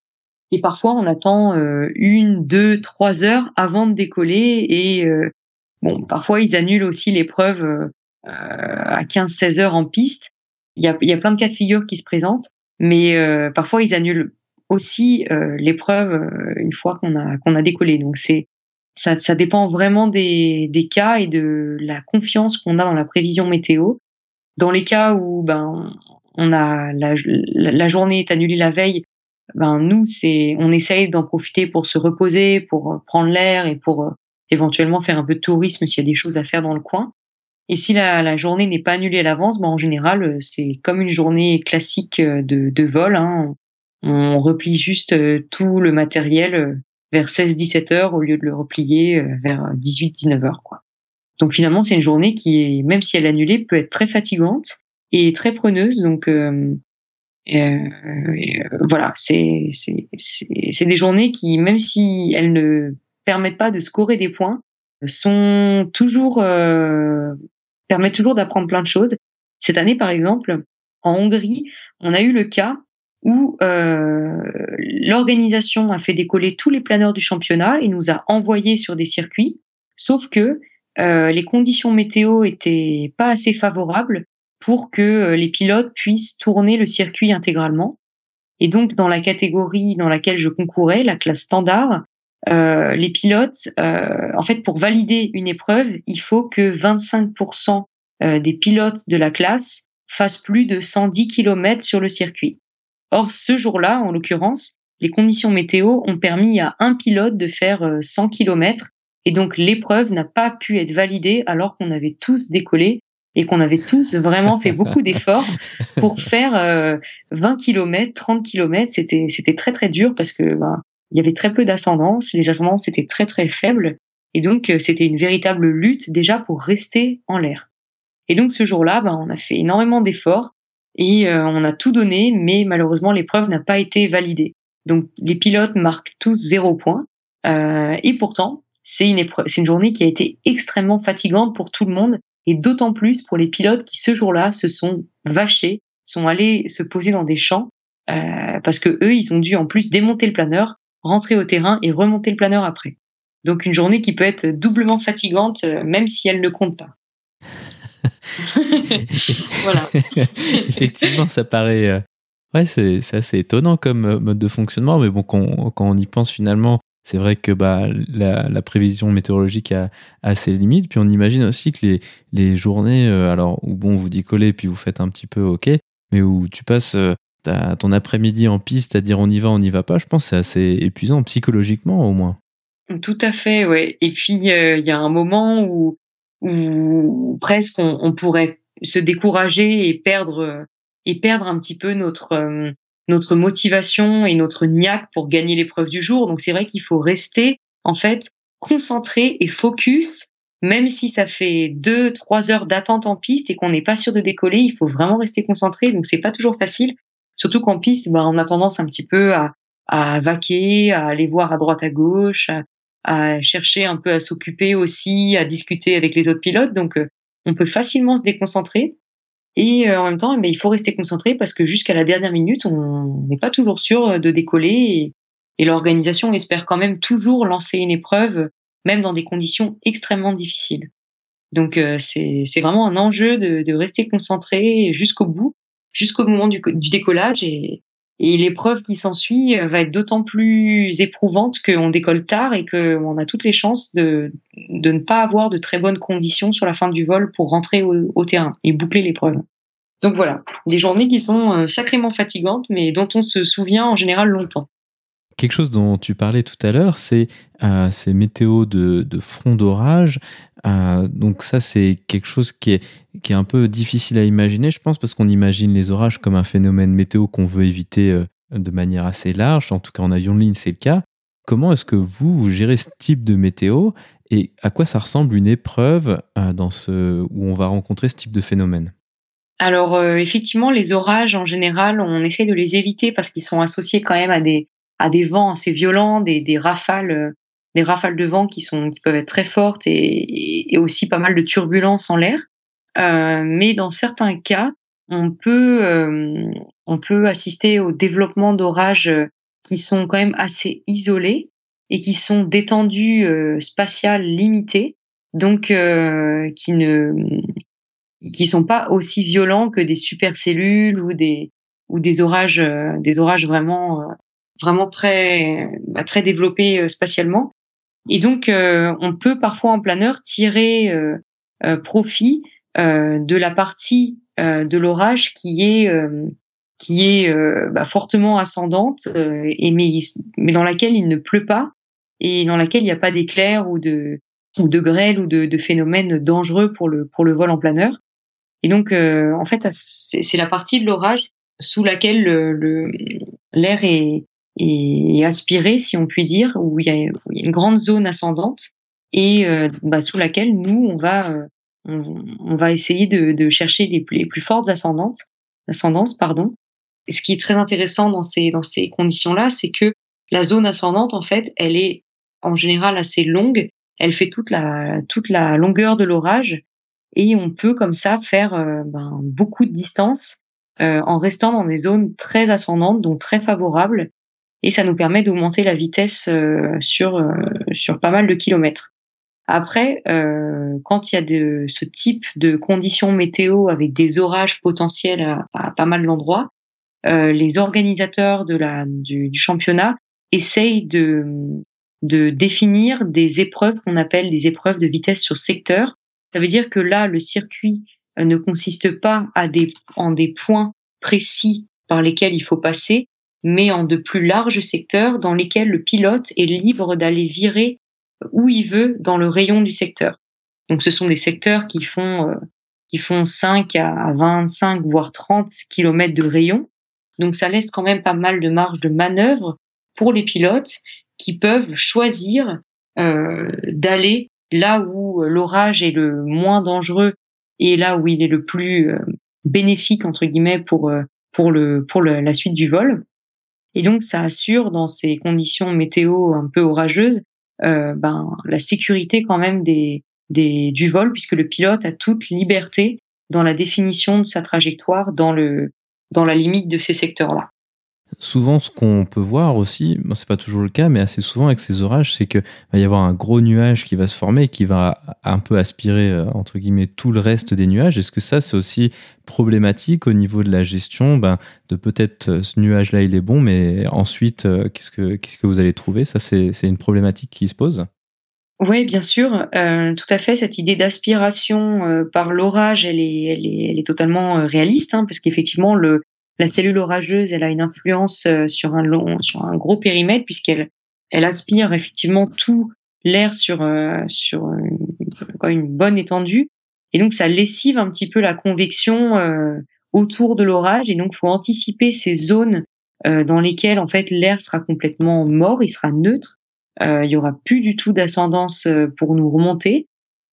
Et parfois, on attend une, deux, trois heures avant de décoller. Et bon, parfois, ils annulent aussi l'épreuve à 15-16 heures en piste il y a, y a plein de cas de figure qui se présentent, mais euh, parfois ils annulent aussi euh, l'épreuve euh, une fois qu'on a qu'on a décollé. Donc c'est Ça, ça dépend vraiment des, des cas et de la confiance qu'on a dans la prévision météo. Dans les cas où ben on a la, la journée est annulée la veille, ben nous c'est on essaye d'en profiter pour se reposer, pour prendre l'air et pour éventuellement faire un peu de tourisme s'il y a des choses à faire dans le coin. Et si la, la journée n'est pas annulée à l'avance, ben en général, c'est comme une journée classique de, de vol. Hein. On replie juste euh, tout le matériel euh, vers 16-17 heures au lieu de le replier euh, vers 18-19 heures. Quoi. Donc finalement, c'est une journée qui, même si elle est annulée, peut être très fatigante et très preneuse. Donc euh, euh, voilà, c'est c'est des journées qui, même si elles ne permettent pas de scorer des points, sont toujours euh, permettent toujours d'apprendre plein de choses. Cette année, par exemple, en Hongrie, on a eu le cas où euh, l'organisation a fait décoller tous les planeurs du championnat et nous a envoyés sur des circuits, sauf que euh, les conditions météo étaient pas assez favorables pour que euh, les pilotes puissent tourner le circuit intégralement. Et donc, dans la catégorie dans laquelle je concourais, la classe standard, les pilotes, en fait, pour valider une épreuve, il faut que 25% euh, des pilotes de la classe fassent plus de 110 km sur le circuit. Or, ce jour-là, en l'occurrence, les conditions météo ont permis à un pilote de faire 100 km et donc l'épreuve n'a pas pu être validée alors qu'on avait tous décollé et qu'on avait tous vraiment fait beaucoup d'efforts pour faire 20 km, 30 km. C'était c'était très très dur parce que ben, il y avait très peu d'ascendance, les ascendances étaient très très faibles et donc euh, c'était une véritable lutte déjà pour rester en l'air. Et donc ce jour-là, ben, on a fait énormément d'efforts et euh, on a tout donné, mais malheureusement l'épreuve n'a pas été validée. Donc les pilotes marquent tous zéro point euh, et pourtant c'est une épreuve, c'est une journée qui a été extrêmement fatigante pour tout le monde et d'autant plus pour les pilotes qui ce jour-là se sont vachés, sont allés se poser dans des champs euh, parce que eux, ils ont dû en plus démonter le planeur, rentrer au terrain et remonter le planeur après. Donc une journée qui peut être doublement fatigante, euh, même si elle ne compte pas. voilà. Effectivement, ça paraît. Euh, ouais, c'est assez étonnant comme mode de fonctionnement, mais bon, quand, quand on y pense finalement, c'est vrai que bah, la, prévision météorologique a, a, ses limites. Puis on imagine aussi que les, les journées, euh, alors où bon, vous décollez puis vous faites un petit peu OK, mais où tu passes euh, ton après-midi en piste à dire on y va, on n'y va pas, je pense que c'est assez épuisant psychologiquement au moins. Tout à fait, ouais. Et puis euh, il y a un moment où, où presque on, on, pourrait se décourager et perdre et perdre un petit peu notre notre motivation et notre niaque pour gagner l'épreuve du jour. Donc c'est vrai qu'il faut rester en fait concentré et focus, même si ça fait deux, trois heures d'attente en piste et qu'on n'est pas sûr de décoller, il faut vraiment rester concentré. Donc c'est pas toujours facile, surtout qu'en piste, bah, on a tendance un petit peu à, à vaquer, à aller voir à droite à gauche, chercher un peu à s'occuper aussi, à discuter avec les autres pilotes. Donc euh, on peut facilement se déconcentrer. Et euh, en même temps, ben, il faut rester concentré parce que jusqu'à la dernière minute, on n'est pas toujours sûr euh, de décoller et, l'organisation espère quand même toujours lancer une épreuve, même dans des conditions extrêmement difficiles. Donc c'est vraiment un enjeu de, rester concentré jusqu'au bout, jusqu'au moment du, décollage et, et l'épreuve qui s'ensuit va être d'autant plus éprouvante qu'on décolle tard et qu'on a toutes les chances de, de ne pas avoir de très bonnes conditions sur la fin du vol pour rentrer au, terrain et boucler l'épreuve. Donc voilà, des journées qui sont euh, sacrément fatigantes, mais dont on se souvient en général longtemps. Quelque chose dont tu parlais tout à l'heure, c'est euh, ces météos de, front d'orage. Euh, donc ça, c'est quelque chose qui est, qui est un peu difficile à imaginer, je pense, parce qu'on imagine les orages comme un phénomène météo qu'on veut éviter euh, de manière assez large. En tout cas, en avion de ligne, c'est le cas. Comment est-ce que vous, vous gérez ce type de météo et à quoi ça ressemble une épreuve dans ce, où on va rencontrer ce type de phénomène? Alors effectivement, les orages en général, on essaie de les éviter parce qu'ils sont associés quand même à des à des vents assez violents, des, des rafales, euh, des rafales de vent qui sont qui peuvent être très fortes et, et aussi pas mal de turbulences en l'air. Euh, mais dans certains cas, on peut euh, on peut assister au développement d'orages qui sont quand même assez isolés et qui sont d'étendue euh, spatiale limitée, donc qui ne qui sont pas aussi violents que des supercellules ou des ou des orages des orages vraiment vraiment très bah, très développé euh, spatialement. Et donc, on peut parfois en planeur tirer profit de la partie de l'orage qui est qui est bah, fortement ascendante et mais, mais dans laquelle il ne pleut pas et dans laquelle il n'y a pas d'éclairs ou de ou de grêle ou de, de, phénomènes dangereux pour le pour le vol en planeur. Et donc en fait c'est la partie de l'orage sous laquelle le l'air est, est, aspiré, si on peut dire, où il y a, une grande zone ascendante et euh, bah, sous laquelle nous on va euh, on, va essayer de, chercher les, plus fortes ascendantes, ascendances, pardon. Et ce qui est très intéressant dans ces dans ces conditions-là, c'est que la zone ascendante, en fait, elle est en général assez longue. Elle fait toute la toute la longueur de l'orage et on peut comme ça faire euh, ben, beaucoup de distance en restant dans des zones très ascendantes, donc très favorables, et ça nous permet d'augmenter la vitesse euh, sur euh, sur pas mal de kilomètres. Après, quand il y a ce type de conditions météo avec des orages potentiels à, pas mal d'endroits, les organisateurs de la du, championnat essayent de de définir des épreuves qu'on appelle des épreuves de vitesse sur secteur. Ça veut dire que là, le circuit euh, ne consiste pas à des, en des points précis par lesquels il faut passer, mais en de plus larges secteurs dans lesquels le pilote est libre d'aller virer où il veut dans le rayon du secteur. Donc ce sont des secteurs qui font, euh, qui font 5 à 25 voire 30 km de rayon. Donc ça laisse quand même pas mal de marge de manœuvre pour les pilotes qui peuvent choisir euh, d'aller là où l'orage est le moins dangereux et là où il est le plus euh, bénéfique entre guillemets pour euh, pour le pour la suite du vol. Et donc ça assure dans ces conditions météo un peu orageuses euh, ben la sécurité quand même du vol puisque le pilote a toute liberté dans la définition de sa trajectoire dans le dans la limite de ces secteurs là. Souvent, ce qu'on peut voir aussi, bon, c'est pas toujours le cas, mais assez souvent avec ces orages, c'est qu'il va y avoir un gros nuage qui va se former et qui va un peu aspirer, euh, entre guillemets, tout le reste des nuages. Est-ce que ça, c'est aussi problématique au niveau de la gestion ben, De peut-être euh, ce nuage-là, il est bon, mais ensuite, euh, qu'est-ce que, qu'est-ce que vous allez trouver? Ça, c'est, une problématique qui se pose oui, bien sûr, tout à fait. Cette idée d'aspiration par l'orage, elle est, elle est, totalement réaliste, hein, parce qu'effectivement, le, la cellule orageuse, elle a une influence euh, sur un long, sur un gros périmètre puisqu'elle elle aspire effectivement tout l'air sur euh, sur une, bonne étendue. Et donc ça lessive un petit peu la convection euh, autour de l'orage. Et donc faut anticiper ces zones dans lesquelles en fait l'air sera complètement mort, il sera neutre, il y aura plus du tout d'ascendance pour nous remonter.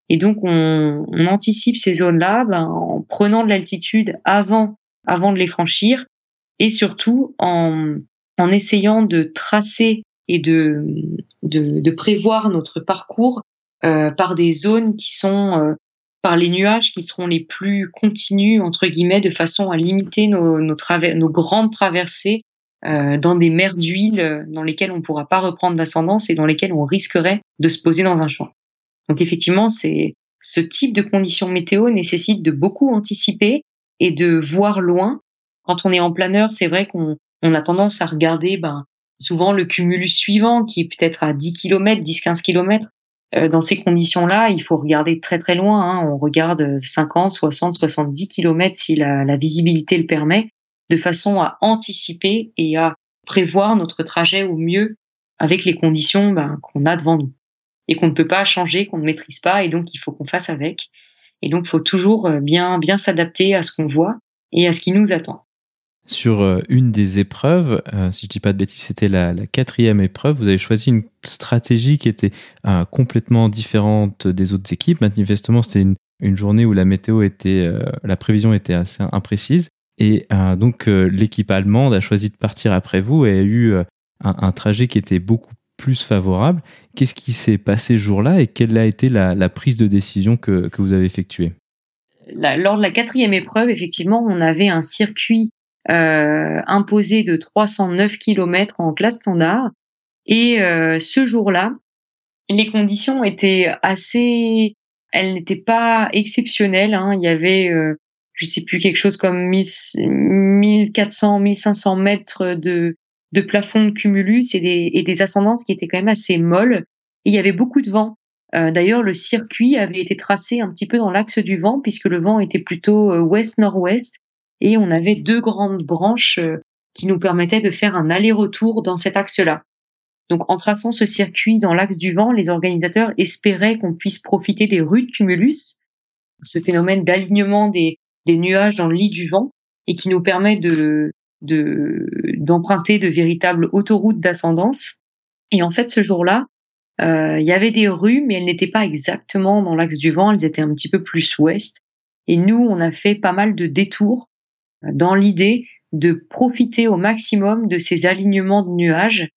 Et donc on, on anticipe ces zones-là ben, en prenant de l'altitude avant avant de les franchir et surtout en, en essayant de tracer et de, de, prévoir notre parcours euh, par des zones qui sont euh, par les nuages qui seront les plus continus entre guillemets de façon à limiter nos, nos, grandes traversées euh, dans des mers d'huile dans lesquelles on ne pourra pas reprendre d'ascendance et dans lesquelles on risquerait de se poser dans un champ. Donc effectivement, ce type de conditions météo nécessite de beaucoup anticiper et de voir loin. Quand on est en planeur, c'est vrai qu'on on a tendance à regarder ben, souvent le cumulus suivant qui est peut-être à 10 km, 10-15 km. dans ces conditions-là, il faut regarder très très loin. Hein. On regarde 50, 60, 70 km si la, la visibilité le permet, de façon à anticiper et à prévoir notre trajet au mieux avec les conditions ben, qu'on a devant nous et qu'on ne peut pas changer, qu'on ne maîtrise pas, et donc il faut qu'on fasse avec. Et donc, il faut toujours euh, bien, bien s'adapter à ce qu'on voit et à ce qui nous attend. Sur euh, une des épreuves, euh, si je dis pas de bêtises, c'était la, quatrième épreuve, vous avez choisi une stratégie qui était complètement différente des autres équipes. Manifestement, c'était une, une, journée où la météo était, la prévision était assez imprécise. Et donc, l'équipe allemande a choisi de partir après vous et a eu un, un, trajet qui était beaucoup plus favorable. Qu'est-ce qui s'est passé ce jour-là et quelle a été la, prise de décision que, vous avez effectuée? Lors de la quatrième épreuve, effectivement, on avait un circuit euh, imposé de 309 km en classe standard. Et euh, ce jour-là, les conditions étaient assez... Elles n'étaient pas exceptionnelles. Hein. Il y avait, euh, je sais plus, quelque chose comme 1400, 1500 mètres de, de plafond de cumulus et des, et des ascendances qui étaient quand même assez molles. et il y avait beaucoup de vent. D'ailleurs, le circuit avait été tracé un petit peu dans l'axe du vent puisque le vent était plutôt ouest-nord-ouest et on avait deux grandes branches qui nous permettaient de faire un aller-retour dans cet axe-là. Donc, en traçant ce circuit dans l'axe du vent, les organisateurs espéraient qu'on puisse profiter des rues de cumulus, ce phénomène d'alignement des, des nuages dans le lit du vent, et qui nous permet de d'emprunter de, véritables autoroutes d'ascendance. Et en fait, ce jour-là, euh, il y avait des rues, mais elles n'étaient pas exactement dans l'axe du vent, elles étaient un petit peu plus ouest. Et nous, on a fait pas mal de détours euh, dans l'idée de profiter au maximum de ces alignements de nuages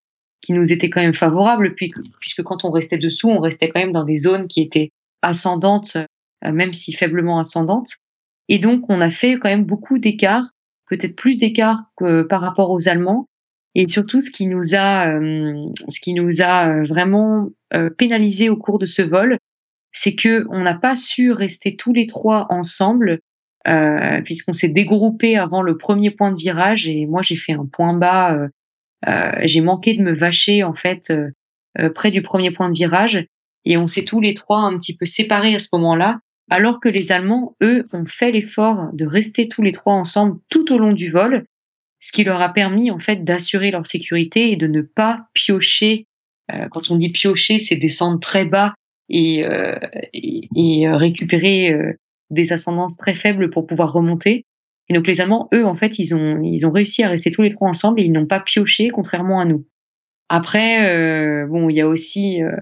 qui nous étaient quand même favorables, puisque quand on restait dessous, on restait quand même dans des zones qui étaient ascendantes, euh, même si faiblement ascendantes. Et donc, on a fait quand même beaucoup d'écarts, peut-être plus d'écarts que par rapport aux Allemands. Et surtout, ce qui nous a, euh, ce qui nous a euh, vraiment pénalisé au cours de ce vol, c'est que on n'a pas su rester tous les trois ensemble, puisqu'on s'est dégroupé avant le premier point de virage. Et moi, j'ai fait un point bas euh, j'ai manqué de me vacher en fait euh, euh, près du premier point de virage et on s'est tous les trois un petit peu séparés à ce moment-là, alors que les Allemands, eux, ont fait l'effort de rester tous les trois ensemble tout au long du vol, ce qui leur a permis en fait d'assurer leur sécurité et de ne pas piocher. quand on dit piocher, c'est descendre très bas et, et, et récupérer des ascendances très faibles pour pouvoir remonter. Et donc les Allemands, eux, en fait, ils ont, ils ont réussi à rester tous les trois ensemble et ils n'ont pas pioché, contrairement à nous. Après, euh, bon, il y a aussi euh,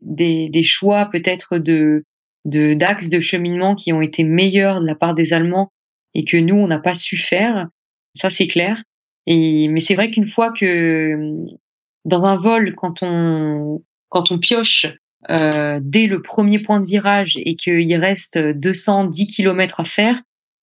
des, des, choix peut-être de d'axes de, cheminement qui ont été meilleurs de la part des Allemands et que nous, on n'a pas su faire. Ça, c'est clair. Et, mais c'est vrai qu'une fois que dans un vol, quand on, quand on pioche euh, dès le premier point de virage et qu'il reste 210 km à faire,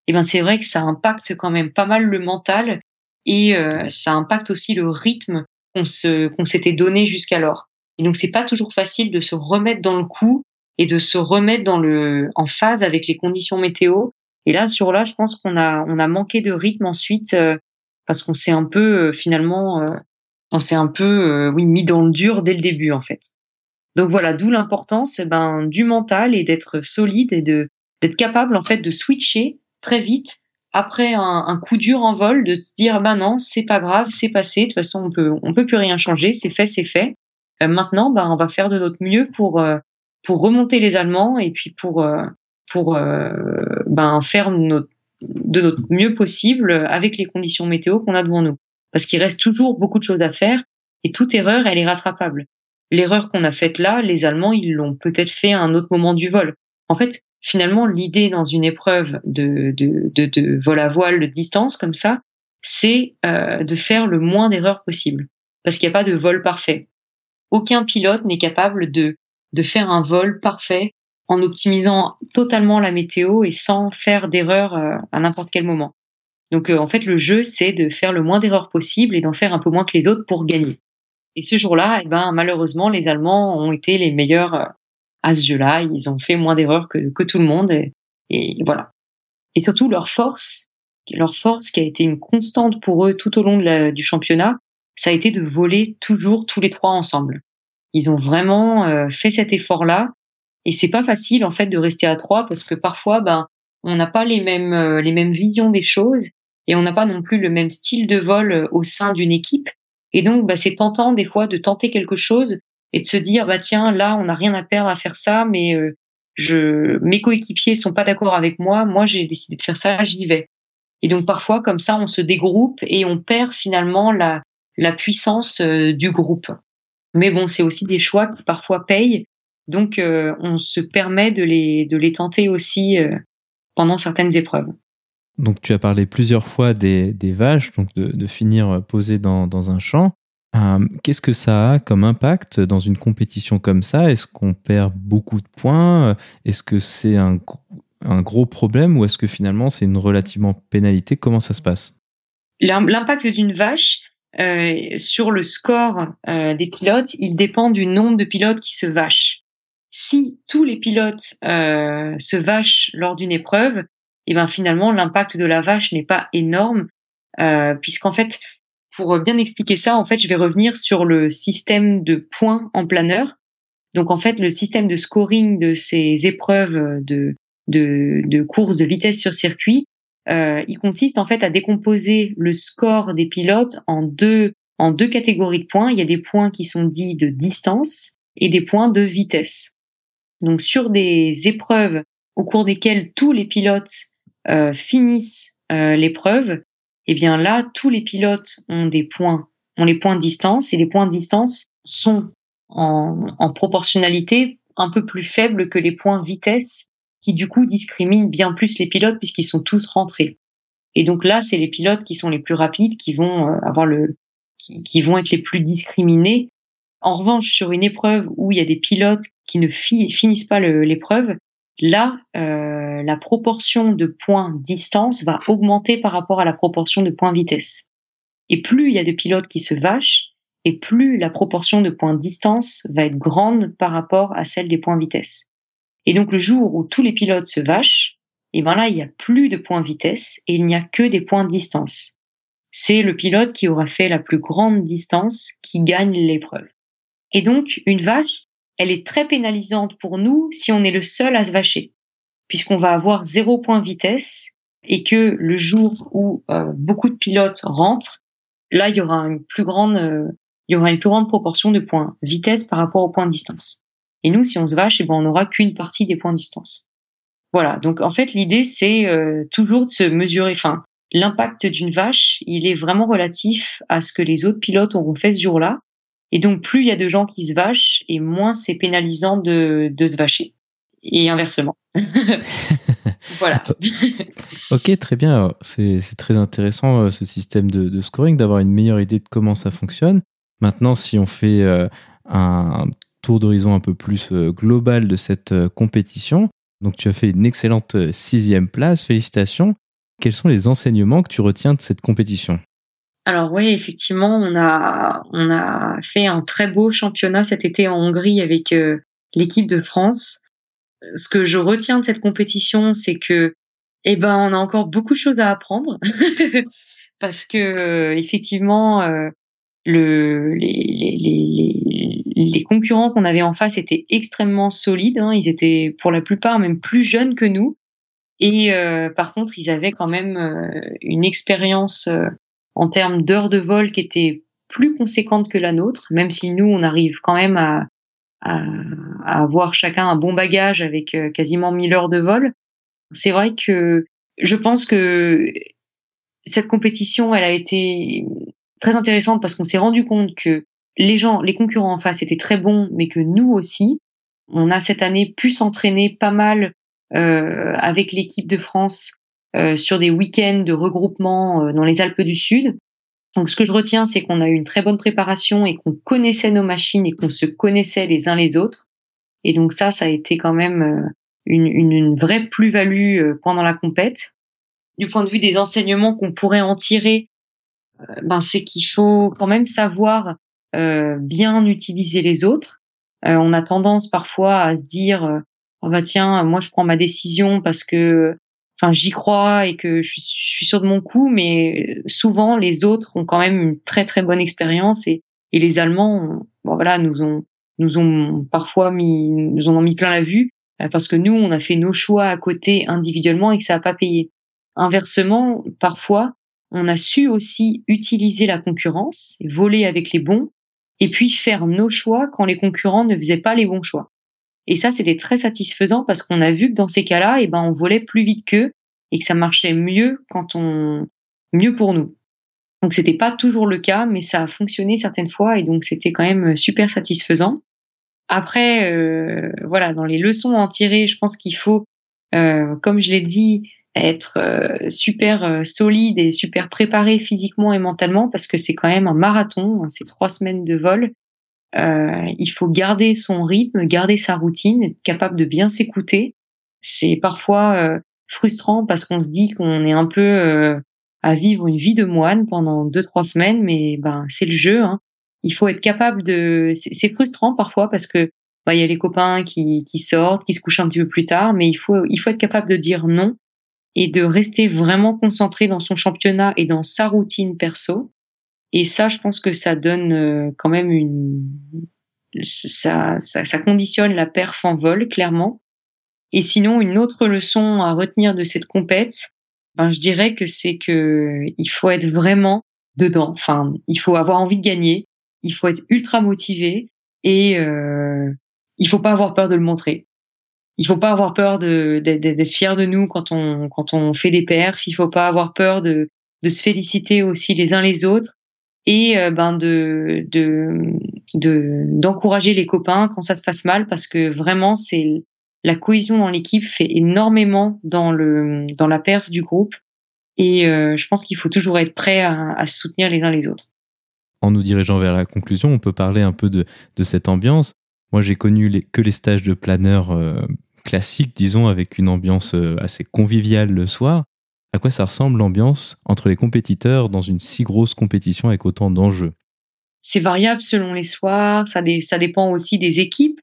eh ben c'est vrai que ça impacte quand même pas mal le mental et euh, ça impacte aussi le rythme qu'on se qu'on s'était donné jusqu'alors. Et donc c'est pas toujours facile de se remettre dans le coup et de se remettre dans le en phase avec les conditions météo. Et là sur là, je pense qu'on a on a manqué de rythme ensuite euh, parce qu'on s'est un peu euh, finalement on s'est un peu oui mis dans le dur dès le début en fait. Donc voilà, d'où l'importance ben du mental et d'être solide et de d'être capable en fait de switcher très vite après un, coup dur en vol de se dire bah non c'est pas grave c'est passé de toute façon on peut on peut plus rien changer c'est fait c'est fait euh, maintenant bah on va faire de notre mieux pour euh, pour remonter les Allemands et puis pour euh, pour ben faire de notre mieux possible avec les conditions météo qu'on a devant nous parce qu'il reste toujours beaucoup de choses à faire et toute erreur elle est rattrapable l'erreur qu'on a faite là les Allemands ils l'ont peut-être fait à un autre moment du vol en fait finalement, l'idée dans une épreuve de, de, de, de, vol à voile de distance comme ça, c'est euh, de faire le moins d'erreurs possible. Parce qu'il n'y a pas de vol parfait. Aucun pilote n'est capable de, de faire un vol parfait en optimisant totalement la météo et sans faire d'erreurs euh, à n'importe quel moment. Donc euh, en fait, le jeu, c'est de faire le moins d'erreurs possible et d'en faire un peu moins que les autres pour gagner. Et ce jour-là, eh ben, malheureusement, les Allemands ont été les meilleurs à ce jeu-là. Ils ont fait moins d'erreurs que, que tout le monde. Et, voilà. Et surtout, leur force, leur force qui a été une constante pour eux tout au long du championnat, ça a été de voler toujours tous les trois ensemble. Ils ont vraiment euh, fait cet effort-là. Et c'est pas facile, en fait, de rester à trois parce que parfois, ben, on n'a pas les mêmes, euh, les mêmes visions des choses et on n'a pas non plus le même style de vol euh, au sein d'une équipe. Et donc, bah, c'est tentant des fois de tenter quelque chose et de se dire bah tiens là on n'a rien à perdre à faire ça mais euh, je mes coéquipiers sont pas d'accord avec moi moi j'ai décidé de faire ça j'y vais et donc parfois comme ça on se dégroupe et on perd finalement la la puissance du groupe mais bon c'est aussi des choix qui parfois payent. Donc euh, on se permet de les de les tenter aussi pendant certaines épreuves. Donc tu as parlé plusieurs fois des, des vaches, donc de, de finir posé dans, dans un champ. Euh, qu'est-ce que ça a comme impact dans une compétition comme ça? Est-ce qu'on perd beaucoup de points? Est-ce que c'est un, gros problème ou est-ce que finalement c'est une relativement pénalité? Comment ça se passe? L'impact d'une vache euh, sur le score euh, des pilotes, il dépend du nombre de pilotes qui se vachent. Si tous les pilotes se vachent lors d'une épreuve, et eh ben finalement l'impact de la vache n'est pas énorme puisqu'en fait pour bien expliquer ça, en fait, je vais revenir sur le système de points en planeur. Donc en fait, le système de scoring de ces épreuves de, de, de course de vitesse sur circuit, euh, il consiste en fait à décomposer le score des pilotes en deux, en deux catégories de points. Il y a des points qui sont dits de distance et des points de vitesse. Donc sur des épreuves au cours desquelles tous les pilotes euh, finissent euh, l'épreuve, eh bien là, tous les pilotes ont des points, ont les points de distance et les points de distance sont en, en proportionnalité un peu plus faibles que les points vitesse qui du coup discriminent bien plus les pilotes puisqu'ils sont tous rentrés. Et donc là, c'est les pilotes qui sont les plus rapides qui vont euh, avoir le, qui, vont être les plus discriminés. En revanche, sur une épreuve où il y a des pilotes qui ne finissent pas l'épreuve, là, euh, la proportion de points distance va augmenter par rapport à la proportion de points vitesse. Et plus il y a de pilotes qui se vachent, et plus la proportion de points distance va être grande par rapport à celle des points vitesse. Et donc le jour où tous les pilotes se vachent, et eh ben là il n'y a plus de points vitesse et il n'y a que des points de distance. C'est le pilote qui aura fait la plus grande distance qui gagne l'épreuve. Et donc une vache, elle est très pénalisante pour nous si on est le seul à se vacher, puisqu'on va avoir zéro point vitesse et que le jour où euh, beaucoup de pilotes rentrent, là il y aura une plus grande, euh, il y proportion de points vitesse par rapport aux points de distance. Et nous, si on se vache, eh ben, on n'aura qu'une partie des points de distance. Voilà. Donc, en fait, l'idée, c'est euh, toujours de se mesurer. Enfin, l'impact d'une vache, il est vraiment relatif à ce que les autres pilotes auront fait ce jour-là. Et donc, plus il y a de gens qui se vachent, et moins c'est pénalisant de, de se vacher. Et inversement. voilà. ok, très bien. C'est très intéressant euh, ce système de, de scoring, d'avoir une meilleure idée de comment ça fonctionne. Maintenant, si on fait euh, un tour d'horizon un peu plus euh, global de cette euh, compétition. Donc tu as fait une excellente euh, sixième place, félicitations. Quels sont les enseignements que tu retiens de cette compétition? Alors oui, effectivement, on a on a fait un très beau championnat cet été en Hongrie avec l'équipe de France. Ce que je retiens de cette compétition, c'est que eh ben on a encore beaucoup de choses à apprendre parce que effectivement le, les, les, les, concurrents qu'on avait en face étaient extrêmement solides. Hein. Ils étaient pour la plupart même plus jeunes que nous. Et euh, par contre, ils avaient quand même euh, une expérience euh, en termes d'heures de vol qui était plus conséquente que la nôtre, même si nous, on arrive quand même à, à, à avoir chacun un bon bagage avec quasiment 1000 heures de vol. C'est vrai que je pense que cette compétition, elle a été très intéressante parce qu'on s'est rendu compte que les gens, les concurrents en face étaient très bons, mais que nous aussi, on a cette année pu s'entraîner pas mal euh, avec l'équipe de France euh, sur des week-ends de regroupement euh, dans les Alpes du Sud. Donc ce que je retiens, c'est qu'on a eu une très bonne préparation et qu'on connaissait nos machines et qu'on se connaissait les uns les autres. Et donc ça, ça a été quand même euh, une, une, une vraie plus-value euh, pendant la compète. Du point de vue des enseignements qu'on pourrait en tirer, ben c'est qu'il faut quand même savoir euh, bien utiliser les autres. Euh, on a tendance parfois à se dire oh bah tiens moi je prends ma décision parce que enfin j'y crois et que je suis, je suis sûr de mon coup mais souvent les autres ont quand même une très très bonne expérience et, et les Allemands bon voilà nous ont nous ont parfois mis nous ont mis plein la vue parce que nous on a fait nos choix à côté individuellement et que ça a pas payé inversement parfois on a su aussi utiliser la concurrence, voler avec les bons, et puis faire nos choix quand les concurrents ne faisaient pas les bons choix. Et ça, c'était très satisfaisant parce qu'on a vu que dans ces cas-là, eh ben, on volait plus vite qu'eux et que ça marchait mieux quand on, mieux pour nous. Donc c'était pas toujours le cas, mais ça a fonctionné certaines fois et donc c'était quand même super satisfaisant. Après, euh, voilà, dans les leçons à en tirer, je pense qu'il faut, euh, comme je l'ai dit, être euh, super euh, solide et super préparé physiquement et mentalement parce que c'est quand même un marathon, hein, c'est trois semaines de vol. Euh, il faut garder son rythme, garder sa routine, être capable de bien s'écouter. C'est parfois frustrant parce qu'on se dit qu'on est un peu à vivre une vie de moine pendant deux trois semaines, mais ben c'est le jeu. Hein. Il faut être capable de. C'est frustrant parfois parce que bah, il y a les copains qui, qui sortent, qui se couchent un petit peu plus tard, mais il faut il faut être capable de dire non et de rester vraiment concentré dans son championnat et dans sa routine perso. Et ça, je pense que ça donne euh, quand même une, ça, ça, conditionne la perf en vol, clairement. Et sinon, une autre leçon à retenir de cette compète, ben, je dirais que c'est que il faut être vraiment dedans. Enfin, il faut avoir envie de gagner, il faut être ultra motivé et euh, il faut pas avoir peur de le montrer. Il faut pas avoir peur d'être fier de nous quand on quand on fait des perfs. Il faut pas avoir peur de de se féliciter aussi les uns les autres et euh, ben de de d'encourager les copains quand ça se passe mal parce que vraiment c'est la cohésion dans l'équipe fait énormément dans le dans la perf du groupe et euh, je pense qu'il faut toujours être prêt à, à, soutenir les uns les autres. En nous dirigeant vers la conclusion, on peut parler un peu de, de cette ambiance. Moi, j'ai connu que les stages de planeur euh, classiques, disons, avec une ambiance assez conviviale le soir à quoi ça ressemble l'ambiance entre les compétiteurs dans une si grosse compétition avec autant d'enjeux? C'est variable selon les soirs, ça, ça dépend aussi des équipes.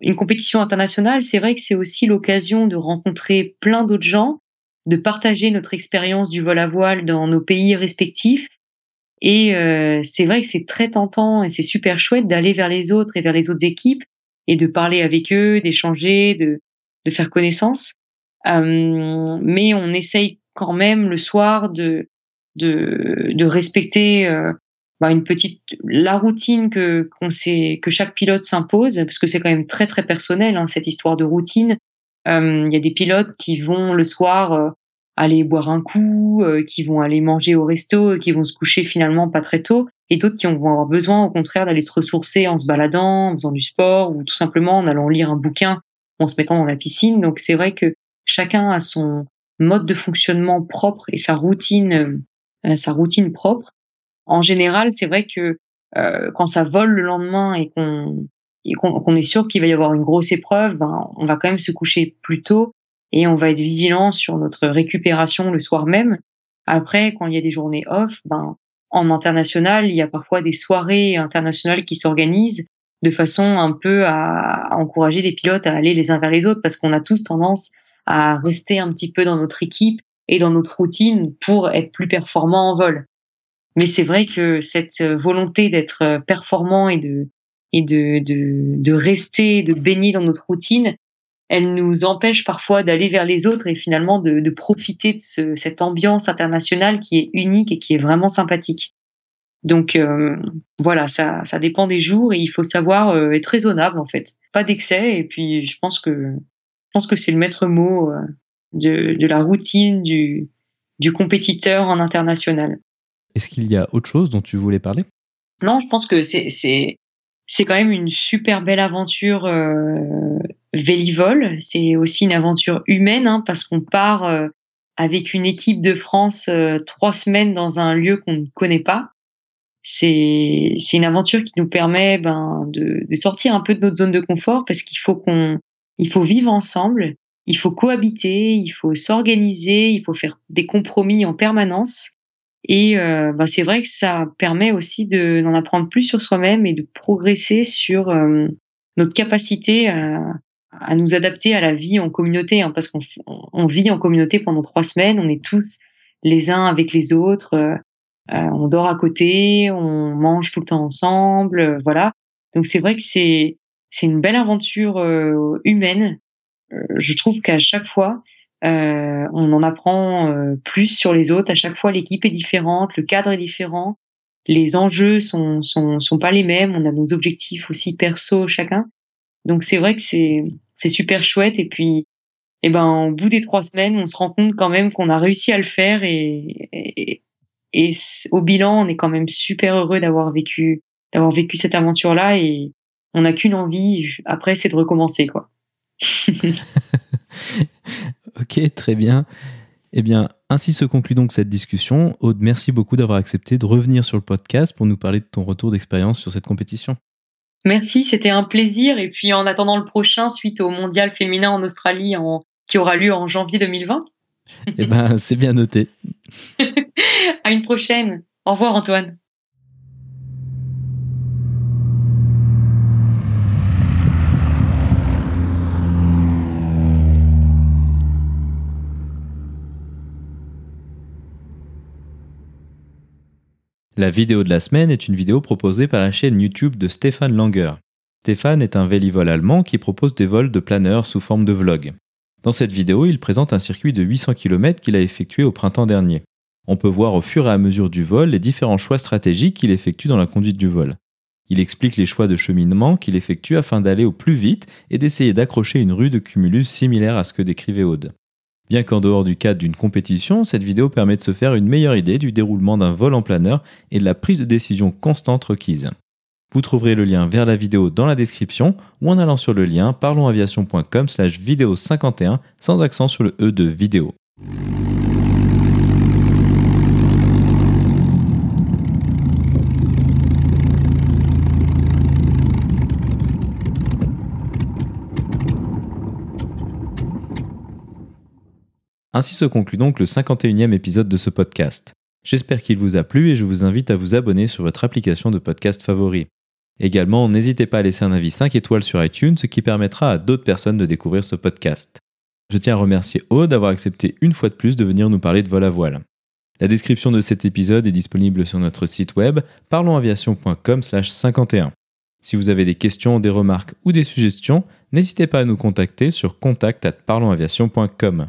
Une compétition internationale, c'est vrai que c'est aussi l'occasion de rencontrer plein d'autres gens, de partager notre expérience du vol à voile dans nos pays respectifs. Et euh, c'est vrai que c'est très tentant et c'est super chouette d'aller vers les autres et vers les autres équipes et de parler avec eux, d'échanger, de, de faire connaissance. Euh, mais on essaye quand même le soir de de, de respecter euh, bah, une petite la routine que qu'on sait que chaque pilote s'impose parce que c'est quand même très très personnel hein, cette histoire de routine. Euh, il y a des pilotes qui vont le soir euh, aller boire un coup, qui vont aller manger au resto, qui vont se coucher finalement pas très tôt, et d'autres qui vont avoir besoin au contraire d'aller se ressourcer en se baladant, en faisant du sport ou tout simplement en allant lire un bouquin, en se mettant dans la piscine. Donc c'est vrai que chacun a son mode de fonctionnement propre et sa routine, euh, sa routine propre. En général, c'est vrai que euh, quand ça vole le lendemain et qu'on qu'on est sûr qu'il va y avoir une grosse épreuve, ben, on va quand même se coucher plus tôt et on va être vigilant sur notre récupération le soir même. Après, quand il y a des journées off, ben, en international, il y a parfois des soirées internationales qui s'organisent de façon un peu à, encourager les pilotes à aller les uns vers les autres parce qu'on a tous tendance à rester un petit peu dans notre équipe et dans notre routine pour être plus performant en vol. Mais c'est vrai que cette volonté d'être performant et de et de, de, de rester, de baigner dans notre routine, elle nous empêche parfois d'aller vers les autres et finalement de, de profiter de ce, cette ambiance internationale qui est unique et qui est vraiment sympathique. Donc euh, voilà, ça, ça dépend des jours et il faut savoir euh, être raisonnable en fait, pas d'excès. Et puis je pense que je pense que c'est le maître mot euh, de, de, la routine du, du compétiteur en international. Est-ce qu'il y a autre chose dont tu voulais parler? Non, je pense que c'est c'est quand même une super belle aventure euh, vélivole. C'est aussi une aventure humaine hein, parce qu'on part euh, avec une équipe de France euh, trois semaines dans un lieu qu'on ne connaît pas. C'est c'est une aventure qui nous permet ben, de, de sortir un peu de notre zone de confort parce qu'il faut qu'on il faut vivre ensemble, il faut cohabiter, il faut s'organiser, il faut faire des compromis en permanence. Et euh, bah, c'est vrai que ça permet aussi de d'en apprendre plus sur soi-même et de progresser sur euh, notre capacité à, à, nous adapter à la vie en communauté, hein, parce qu'on on vit en communauté pendant trois semaines, on est tous les uns avec les autres, euh, on dort à côté, on mange tout le temps ensemble, voilà. Donc c'est vrai que c'est c'est une belle aventure euh, humaine. Euh, je trouve qu'à chaque fois, euh, on en apprend plus sur les autres. À chaque fois, l'équipe est différente, le cadre est différent, les enjeux sont, sont, sont pas les mêmes. On a nos objectifs aussi perso chacun. Donc c'est vrai que c'est c'est super chouette. Et puis, eh ben, au bout des trois semaines, on se rend compte quand même qu'on a réussi à le faire et, et, et au bilan, on est quand même super heureux d'avoir vécu d'avoir vécu cette aventure là et on n'a qu'une envie, après, c'est de recommencer, quoi. ok, très bien. Eh bien, ainsi se conclut donc cette discussion. Aude, merci beaucoup d'avoir accepté de revenir sur le podcast pour nous parler de ton retour d'expérience sur cette compétition. Merci, c'était un plaisir. Et puis en attendant le prochain, suite au mondial féminin en Australie qui aura lieu en janvier 2020. eh ben, c'est bien noté. à une prochaine. Au revoir Antoine. La vidéo de la semaine est une vidéo proposée par la chaîne YouTube de Stéphane Langer. Stéphane est un vélivol allemand qui propose des vols de planeurs sous forme de vlog. Dans cette vidéo, il présente un circuit de 800 km qu'il a effectué au printemps dernier. On peut voir au fur et à mesure du vol les différents choix stratégiques qu'il effectue dans la conduite du vol. Il explique les choix de cheminement qu'il effectue afin d'aller au plus vite et d'essayer d'accrocher une rue de cumulus similaire à ce que décrivait Aude. Bien qu'en dehors du cadre d'une compétition, cette vidéo permet de se faire une meilleure idée du déroulement d'un vol en planeur et de la prise de décision constante requise. Vous trouverez le lien vers la vidéo dans la description ou en allant sur le lien parlonsaviation.com slash vidéo 51 sans accent sur le E de vidéo. Ainsi se conclut donc le 51e épisode de ce podcast. J'espère qu'il vous a plu et je vous invite à vous abonner sur votre application de podcast favori. Également, n'hésitez pas à laisser un avis 5 étoiles sur iTunes, ce qui permettra à d'autres personnes de découvrir ce podcast. Je tiens à remercier Aude d'avoir accepté une fois de plus de venir nous parler de vol à voile. La description de cet épisode est disponible sur notre site web parlonsaviation.com/51. Si vous avez des questions, des remarques ou des suggestions, n'hésitez pas à nous contacter sur contact@parlonsaviation.com.